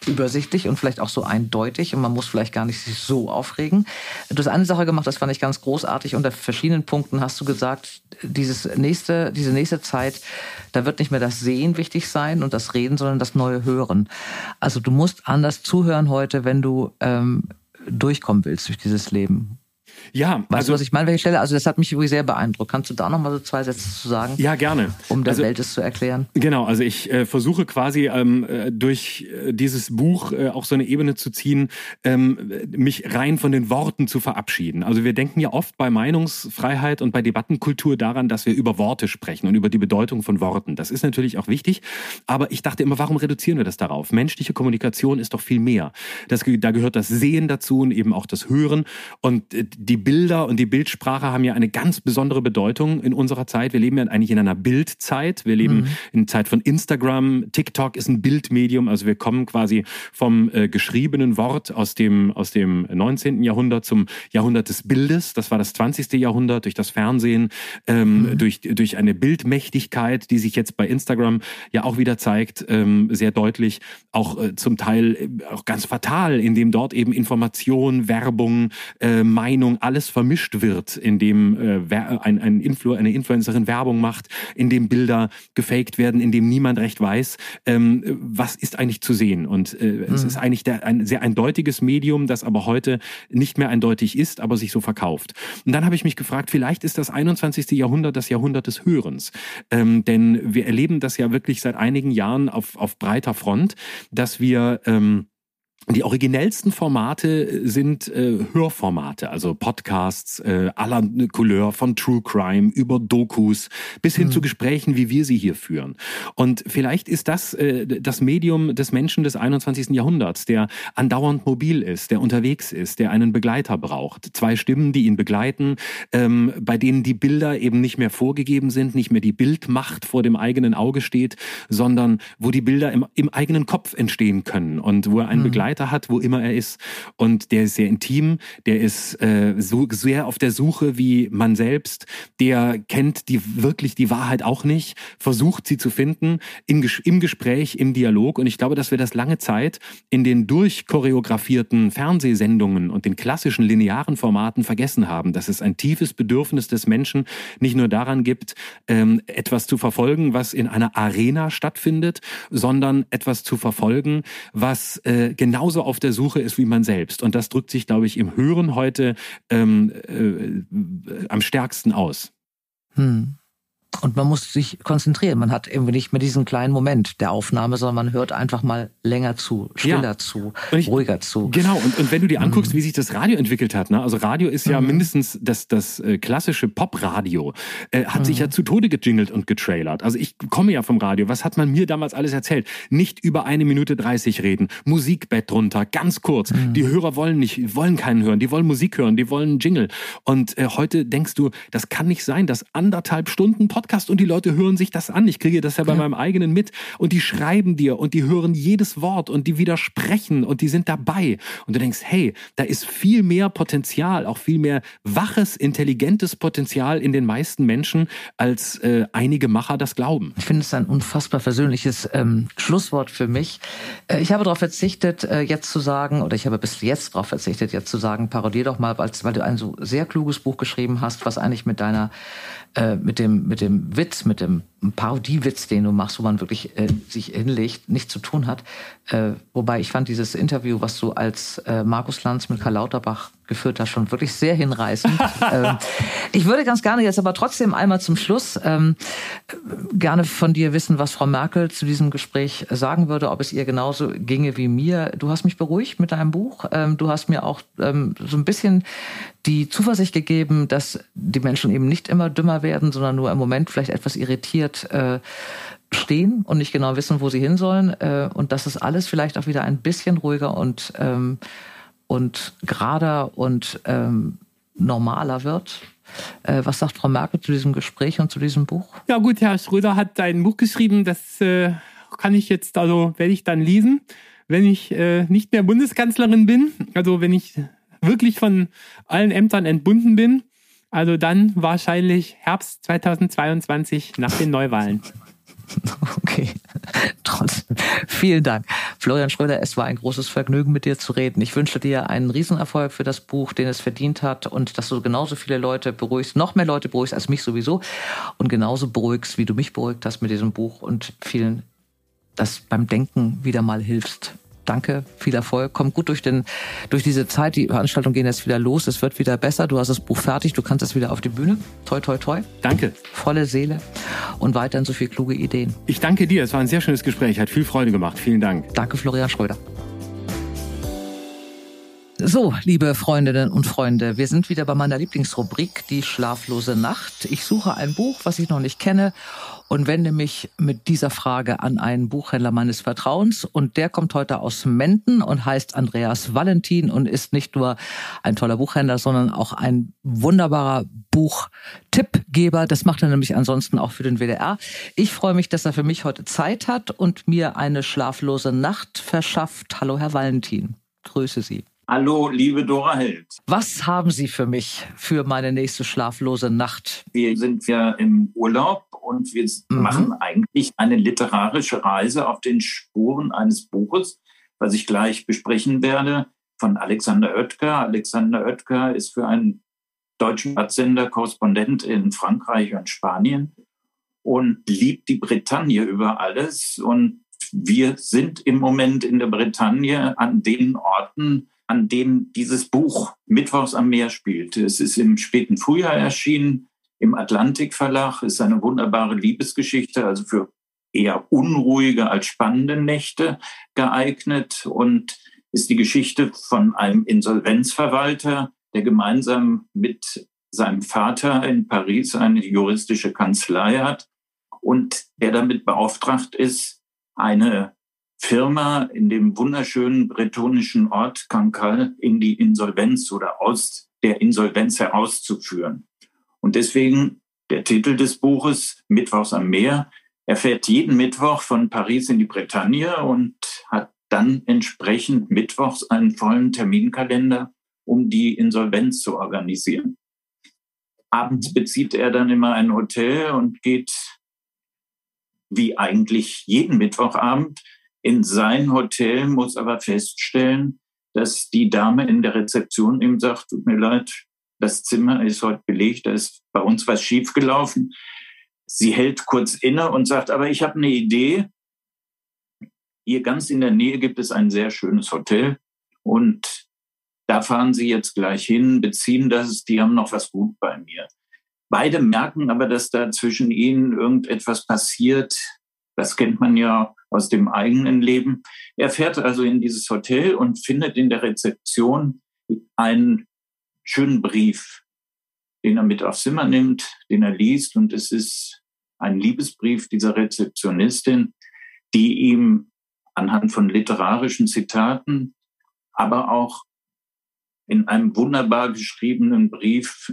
übersichtlich und vielleicht auch so eindeutig und man muss vielleicht gar nicht sich so aufregen. Du hast eine Sache gemacht, das fand ich ganz großartig. Unter verschiedenen Punkten hast du gesagt, dieses nächste, diese nächste Zeit, da wird nicht mehr das Sehen wichtig sein und das Reden, sondern das neue Hören. Also du musst anders zuhören heute, wenn du ähm, durchkommen willst durch dieses Leben. Ja, weißt also, du, was ich meine, welche Stelle? Also das hat mich wirklich sehr beeindruckt. Kannst du da noch mal so zwei Sätze zu sagen? Ja, gerne. Um der also, Welt es zu erklären. Genau, also ich äh, versuche quasi ähm, äh, durch äh, dieses Buch äh, auch so eine Ebene zu ziehen, ähm, mich rein von den Worten zu verabschieden. Also wir denken ja oft bei Meinungsfreiheit und bei Debattenkultur daran, dass wir über Worte sprechen und über die Bedeutung von Worten. Das ist natürlich auch wichtig, aber ich dachte immer, warum reduzieren wir das darauf? Menschliche Kommunikation ist doch viel mehr. Das, da gehört das Sehen dazu und eben auch das Hören und äh, die Bilder und die Bildsprache haben ja eine ganz besondere Bedeutung in unserer Zeit. Wir leben ja eigentlich in einer Bildzeit. Wir leben mhm. in Zeit von Instagram. TikTok ist ein Bildmedium. Also wir kommen quasi vom äh, geschriebenen Wort aus dem, aus dem 19. Jahrhundert zum Jahrhundert des Bildes. Das war das 20. Jahrhundert durch das Fernsehen, ähm, mhm. durch, durch eine Bildmächtigkeit, die sich jetzt bei Instagram ja auch wieder zeigt, ähm, sehr deutlich, auch äh, zum Teil äh, auch ganz fatal, indem dort eben Information, Werbung, äh, Meinung, alles vermischt wird, indem äh, ein, ein Influ eine Influencerin Werbung macht, indem Bilder gefaked werden, indem niemand recht weiß, ähm, was ist eigentlich zu sehen. Und äh, mhm. es ist eigentlich der, ein sehr eindeutiges Medium, das aber heute nicht mehr eindeutig ist, aber sich so verkauft. Und dann habe ich mich gefragt, vielleicht ist das 21. Jahrhundert das Jahrhundert des Hörens. Ähm, denn wir erleben das ja wirklich seit einigen Jahren auf, auf breiter Front, dass wir ähm, die originellsten Formate sind äh, Hörformate, also Podcasts äh, aller Couleur, von True Crime über Dokus bis hin mhm. zu Gesprächen, wie wir sie hier führen. Und vielleicht ist das äh, das Medium des Menschen des 21. Jahrhunderts, der andauernd mobil ist, der unterwegs ist, der einen Begleiter braucht. Zwei Stimmen, die ihn begleiten, ähm, bei denen die Bilder eben nicht mehr vorgegeben sind, nicht mehr die Bildmacht vor dem eigenen Auge steht, sondern wo die Bilder im, im eigenen Kopf entstehen können und wo er einen mhm. Begleiter Begleiter hat, wo immer er ist. Und der ist sehr intim, der ist äh, so sehr auf der Suche wie man selbst, der kennt die wirklich die Wahrheit auch nicht, versucht sie zu finden im, im Gespräch, im Dialog. Und ich glaube, dass wir das lange Zeit in den durchchoreografierten Fernsehsendungen und den klassischen linearen Formaten vergessen haben, dass es ein tiefes Bedürfnis des Menschen nicht nur daran gibt, ähm, etwas zu verfolgen, was in einer Arena stattfindet, sondern etwas zu verfolgen, was äh, genau genauso auf der Suche ist wie man selbst. Und das drückt sich, glaube ich, im Hören heute ähm, äh, am stärksten aus. Hm. Und man muss sich konzentrieren. Man hat irgendwie nicht mehr diesen kleinen Moment der Aufnahme, sondern man hört einfach mal länger zu, stiller ja. zu, ich, ruhiger zu. Genau. Und, und wenn du dir mhm. anguckst, wie sich das Radio entwickelt hat, ne? also Radio ist ja mhm. mindestens das, das äh, klassische Popradio, äh, hat mhm. sich ja zu Tode gejingelt und getrailert. Also ich komme ja vom Radio. Was hat man mir damals alles erzählt? Nicht über eine Minute dreißig reden, Musikbett drunter, ganz kurz. Mhm. Die Hörer wollen nicht, wollen keinen hören, die wollen Musik hören, die wollen Jingle. Und äh, heute denkst du, das kann nicht sein, dass anderthalb Stunden Podcast Podcast und die Leute hören sich das an. Ich kriege das ja bei ja. meinem eigenen mit und die schreiben dir und die hören jedes Wort und die widersprechen und die sind dabei. Und du denkst, hey, da ist viel mehr Potenzial, auch viel mehr waches, intelligentes Potenzial in den meisten Menschen, als äh, einige Macher das glauben. Ich finde es ein unfassbar versöhnliches ähm, Schlusswort für mich. Äh, ich habe darauf verzichtet, äh, jetzt zu sagen, oder ich habe bis jetzt darauf verzichtet, jetzt zu sagen, parodier doch mal, weil, weil du ein so sehr kluges Buch geschrieben hast, was eigentlich mit deiner äh, mit dem mit dem Witz, mit dem Parodiewitz, den du machst, wo man wirklich äh, sich hinlegt, nichts zu tun hat. Äh, wobei ich fand dieses Interview, was du als äh, Markus Lanz mit Karl Lauterbach geführt hast, schon wirklich sehr hinreißend. ähm, ich würde ganz gerne jetzt aber trotzdem einmal zum Schluss ähm, gerne von dir wissen, was Frau Merkel zu diesem Gespräch sagen würde, ob es ihr genauso ginge wie mir. Du hast mich beruhigt mit deinem Buch. Ähm, du hast mir auch ähm, so ein bisschen die Zuversicht gegeben, dass die Menschen eben nicht immer dümmer werden, sondern nur im Moment vielleicht etwas irritiert äh, stehen und nicht genau wissen, wo sie hin sollen. Äh, und dass es alles vielleicht auch wieder ein bisschen ruhiger und, ähm, und gerader und ähm, normaler wird. Äh, was sagt Frau Merkel zu diesem Gespräch und zu diesem Buch? Ja gut, Herr Schröder hat ein Buch geschrieben, das äh, kann ich jetzt, also werde ich dann lesen, wenn ich äh, nicht mehr Bundeskanzlerin bin, also wenn ich wirklich von allen Ämtern entbunden bin. Also dann wahrscheinlich Herbst 2022 nach den Neuwahlen. Okay, trotzdem. Vielen Dank. Florian Schröder, es war ein großes Vergnügen, mit dir zu reden. Ich wünsche dir einen Riesenerfolg für das Buch, den es verdient hat und dass du genauso viele Leute beruhigst, noch mehr Leute beruhigst als mich sowieso und genauso beruhigst, wie du mich beruhigt hast mit diesem Buch und vielen, dass beim Denken wieder mal hilfst danke, viel Erfolg, komm gut durch, den, durch diese Zeit. Die Veranstaltungen gehen jetzt wieder los, es wird wieder besser. Du hast das Buch fertig, du kannst es wieder auf die Bühne. Toi, toi, toi. Danke. Volle Seele und weiterhin so viele kluge Ideen. Ich danke dir, es war ein sehr schönes Gespräch, hat viel Freude gemacht. Vielen Dank. Danke, Florian Schröder. So, liebe Freundinnen und Freunde, wir sind wieder bei meiner Lieblingsrubrik, die schlaflose Nacht. Ich suche ein Buch, was ich noch nicht kenne und wende mich mit dieser Frage an einen Buchhändler meines Vertrauens. Und der kommt heute aus Menden und heißt Andreas Valentin und ist nicht nur ein toller Buchhändler, sondern auch ein wunderbarer Buchtippgeber. Das macht er nämlich ansonsten auch für den WDR. Ich freue mich, dass er für mich heute Zeit hat und mir eine schlaflose Nacht verschafft. Hallo, Herr Valentin. Grüße Sie. Hallo, liebe Dora Held. Was haben Sie für mich für meine nächste schlaflose Nacht? Wir sind ja im Urlaub und wir mhm. machen eigentlich eine literarische Reise auf den Spuren eines Buches, was ich gleich besprechen werde, von Alexander Oetker. Alexander Oetker ist für einen deutschen Sender Korrespondent in Frankreich und Spanien und liebt die Bretagne über alles. Und wir sind im Moment in der Bretagne an den Orten, an dem dieses Buch Mittwochs am Meer spielt. Es ist im späten Frühjahr erschienen, im Atlantik Verlag, ist eine wunderbare Liebesgeschichte, also für eher unruhige als spannende Nächte geeignet und ist die Geschichte von einem Insolvenzverwalter, der gemeinsam mit seinem Vater in Paris eine juristische Kanzlei hat und der damit beauftragt ist, eine Firma in dem wunderschönen bretonischen Ort Cancale in die Insolvenz oder aus der Insolvenz herauszuführen. Und deswegen der Titel des Buches Mittwochs am Meer. Er fährt jeden Mittwoch von Paris in die Bretagne und hat dann entsprechend Mittwochs einen vollen Terminkalender, um die Insolvenz zu organisieren. Abends bezieht er dann immer ein Hotel und geht wie eigentlich jeden Mittwochabend in sein Hotel, muss aber feststellen, dass die Dame in der Rezeption ihm sagt, tut mir leid, das Zimmer ist heute belegt, da ist bei uns was schiefgelaufen. Sie hält kurz inne und sagt, aber ich habe eine Idee. Hier ganz in der Nähe gibt es ein sehr schönes Hotel und da fahren Sie jetzt gleich hin, beziehen das, die haben noch was gut bei mir. Beide merken aber, dass da zwischen ihnen irgendetwas passiert. Das kennt man ja aus dem eigenen Leben. Er fährt also in dieses Hotel und findet in der Rezeption einen schönen Brief, den er mit aufs Zimmer nimmt, den er liest. Und es ist ein Liebesbrief dieser Rezeptionistin, die ihm anhand von literarischen Zitaten, aber auch in einem wunderbar geschriebenen Brief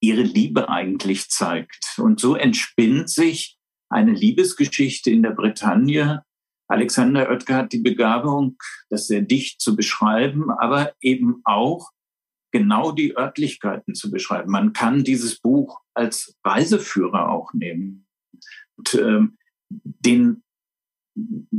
ihre Liebe eigentlich zeigt. Und so entspinnt sich eine Liebesgeschichte in der Bretagne. Alexander Oetker hat die Begabung, das sehr dicht zu beschreiben, aber eben auch genau die Örtlichkeiten zu beschreiben. Man kann dieses Buch als Reiseführer auch nehmen und äh, den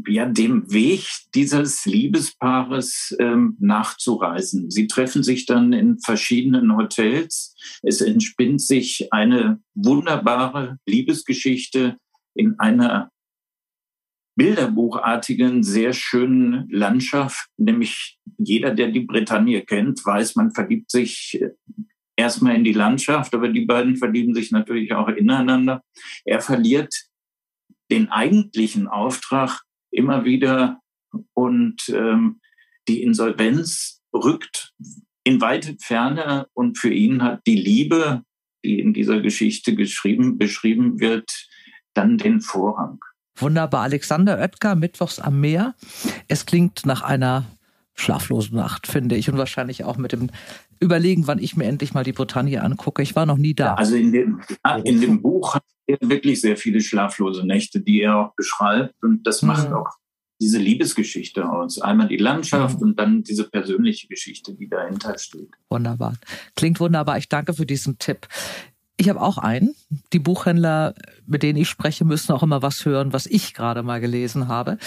ja, dem Weg dieses Liebespaares ähm, nachzureisen. Sie treffen sich dann in verschiedenen Hotels. Es entspinnt sich eine wunderbare Liebesgeschichte in einer bilderbuchartigen, sehr schönen Landschaft, nämlich jeder, der die Bretagne kennt, weiß, man verliebt sich äh, erstmal in die Landschaft, aber die beiden verlieben sich natürlich auch ineinander. Er verliert den eigentlichen Auftrag immer wieder und ähm, die Insolvenz rückt in weite Ferne und für ihn hat die Liebe, die in dieser Geschichte geschrieben, beschrieben wird, dann den Vorrang. Wunderbar. Alexander Oetker, Mittwochs am Meer. Es klingt nach einer schlaflosen Nacht, finde ich. Und wahrscheinlich auch mit dem Überlegen, wann ich mir endlich mal die Bretagne angucke. Ich war noch nie da. Also in dem, in dem Buch hat er wirklich sehr viele schlaflose Nächte, die er auch beschreibt. Und das macht mhm. auch diese Liebesgeschichte aus. Einmal die Landschaft mhm. und dann diese persönliche Geschichte, die dahinter steht. Wunderbar. Klingt wunderbar. Ich danke für diesen Tipp. Ich habe auch einen. Die Buchhändler, mit denen ich spreche, müssen auch immer was hören, was ich gerade mal gelesen habe.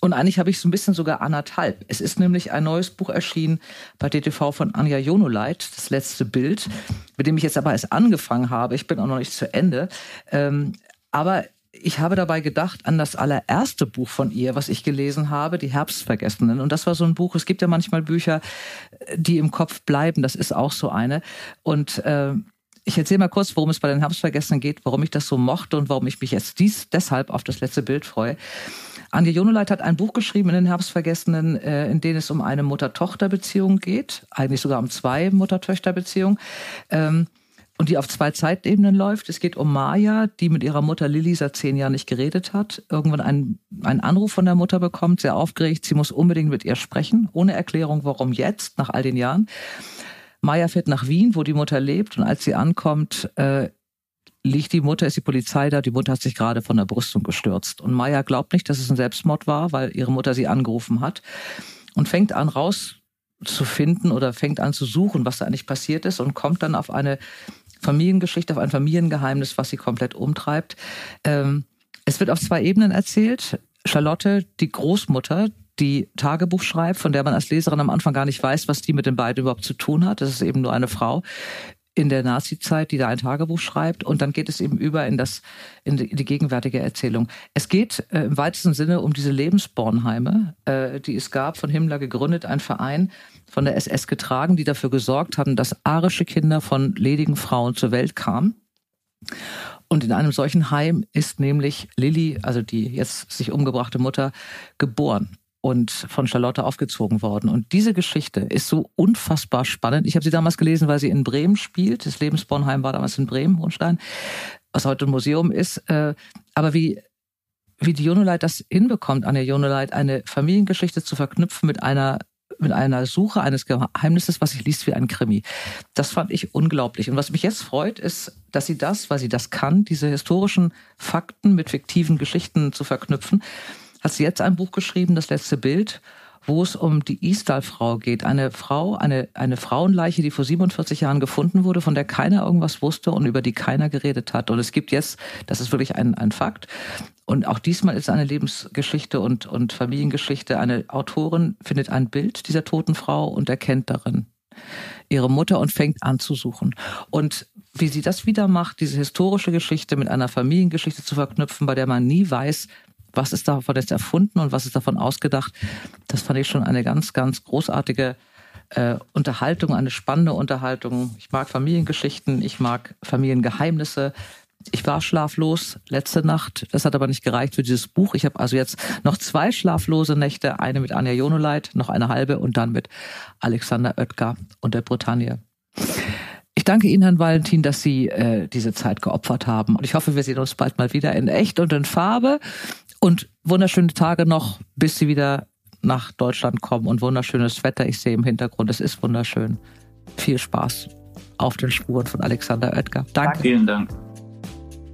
Und eigentlich habe ich so ein bisschen sogar anderthalb. Es ist nämlich ein neues Buch erschienen bei DTV von Anja Jonoleit, das letzte Bild, mit dem ich jetzt aber erst angefangen habe. Ich bin auch noch nicht zu Ende. Ähm, aber ich habe dabei gedacht an das allererste Buch von ihr, was ich gelesen habe, Die Herbstvergessenen. Und das war so ein Buch, es gibt ja manchmal Bücher, die im Kopf bleiben. Das ist auch so eine. Und äh, ich erzähle mal kurz, worum es bei den Herbstvergessenen geht, warum ich das so mochte und warum ich mich jetzt dies deshalb auf das letzte Bild freue. Anja Jonoleit hat ein Buch geschrieben in den Herbstvergessenen, äh, in dem es um eine Mutter-Tochter-Beziehung geht, eigentlich sogar um zwei Mutter-Töchter-Beziehungen. Ähm, und die auf zwei Zeitebenen läuft. Es geht um Maya, die mit ihrer Mutter Lilly seit zehn Jahren nicht geredet hat, irgendwann einen, einen Anruf von der Mutter bekommt, sehr aufgeregt, sie muss unbedingt mit ihr sprechen, ohne Erklärung, warum jetzt, nach all den Jahren. Maya fährt nach Wien, wo die Mutter lebt, und als sie ankommt, äh, liegt die Mutter, ist die Polizei da, die Mutter hat sich gerade von der Brüstung gestürzt. Und Maya glaubt nicht, dass es ein Selbstmord war, weil ihre Mutter sie angerufen hat und fängt an rauszufinden oder fängt an zu suchen, was da eigentlich passiert ist und kommt dann auf eine Familiengeschichte, auf ein Familiengeheimnis, was sie komplett umtreibt. Ähm, es wird auf zwei Ebenen erzählt. Charlotte, die Großmutter, die Tagebuch schreibt, von der man als Leserin am Anfang gar nicht weiß, was die mit den beiden überhaupt zu tun hat. Das ist eben nur eine Frau in der Nazi-Zeit, die da ein Tagebuch schreibt. Und dann geht es eben über in, das, in die, gegenwärtige Erzählung. Es geht äh, im weitesten Sinne um diese Lebensbornheime, äh, die es gab, von Himmler gegründet, ein Verein, von der SS getragen, die dafür gesorgt haben, dass arische Kinder von ledigen Frauen zur Welt kamen. Und in einem solchen Heim ist nämlich Lilly, also die jetzt sich umgebrachte Mutter, geboren und von Charlotte aufgezogen worden. Und diese Geschichte ist so unfassbar spannend. Ich habe sie damals gelesen, weil sie in Bremen spielt. Das Lebensbornheim war damals in Bremen, Hohenstein, was heute ein Museum ist. Äh, aber wie wie die Jonoleit das hinbekommt, Anja Jonoleit, eine Familiengeschichte zu verknüpfen mit einer mit einer Suche eines Geheimnisses, was sich liest wie ein Krimi. Das fand ich unglaublich. Und was mich jetzt freut, ist, dass sie das, weil sie das kann, diese historischen Fakten mit fiktiven Geschichten zu verknüpfen, hat sie jetzt ein Buch geschrieben, das letzte Bild, wo es um die Istal-Frau geht. Eine Frau, eine, eine Frauenleiche, die vor 47 Jahren gefunden wurde, von der keiner irgendwas wusste und über die keiner geredet hat. Und es gibt jetzt, das ist wirklich ein, ein Fakt, und auch diesmal ist eine Lebensgeschichte und, und Familiengeschichte. Eine Autorin findet ein Bild dieser toten Frau und erkennt darin ihre Mutter und fängt an zu suchen. Und wie sie das wieder macht, diese historische Geschichte mit einer Familiengeschichte zu verknüpfen, bei der man nie weiß, was ist davon jetzt erfunden und was ist davon ausgedacht, das fand ich schon eine ganz, ganz großartige äh, Unterhaltung, eine spannende Unterhaltung. Ich mag Familiengeschichten, ich mag Familiengeheimnisse. Ich war schlaflos letzte Nacht. Das hat aber nicht gereicht für dieses Buch. Ich habe also jetzt noch zwei schlaflose Nächte. Eine mit Anja Jonoleit, noch eine halbe und dann mit Alexander Oetker und der Bretagne. Ich danke Ihnen, Herrn Valentin, dass Sie äh, diese Zeit geopfert haben. Und ich hoffe, wir sehen uns bald mal wieder in echt und in Farbe. Und wunderschöne Tage noch, bis Sie wieder nach Deutschland kommen und wunderschönes Wetter. Ich sehe im Hintergrund, es ist wunderschön. Viel Spaß auf den Spuren von Alexander Oetker. Danke. Vielen Dank.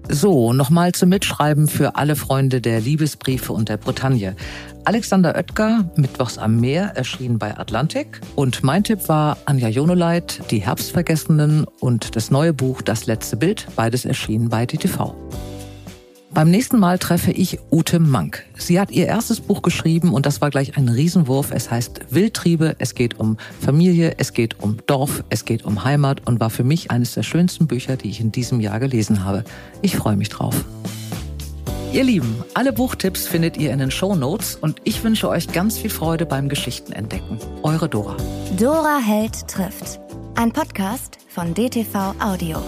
So, nochmal zum Mitschreiben für alle Freunde der Liebesbriefe und der Bretagne. Alexander Oetker, Mittwochs am Meer, erschien bei Atlantik. Und mein Tipp war Anja Jonoleit, Die Herbstvergessenen und das neue Buch Das letzte Bild, beides erschienen bei DTV. Beim nächsten Mal treffe ich Ute Mank. Sie hat ihr erstes Buch geschrieben und das war gleich ein Riesenwurf. Es heißt Wildtriebe, es geht um Familie, es geht um Dorf, es geht um Heimat und war für mich eines der schönsten Bücher, die ich in diesem Jahr gelesen habe. Ich freue mich drauf. Ihr Lieben, alle Buchtipps findet ihr in den Show Notes und ich wünsche euch ganz viel Freude beim Geschichtenentdecken. Eure Dora. Dora Held trifft. Ein Podcast von DTV Audio.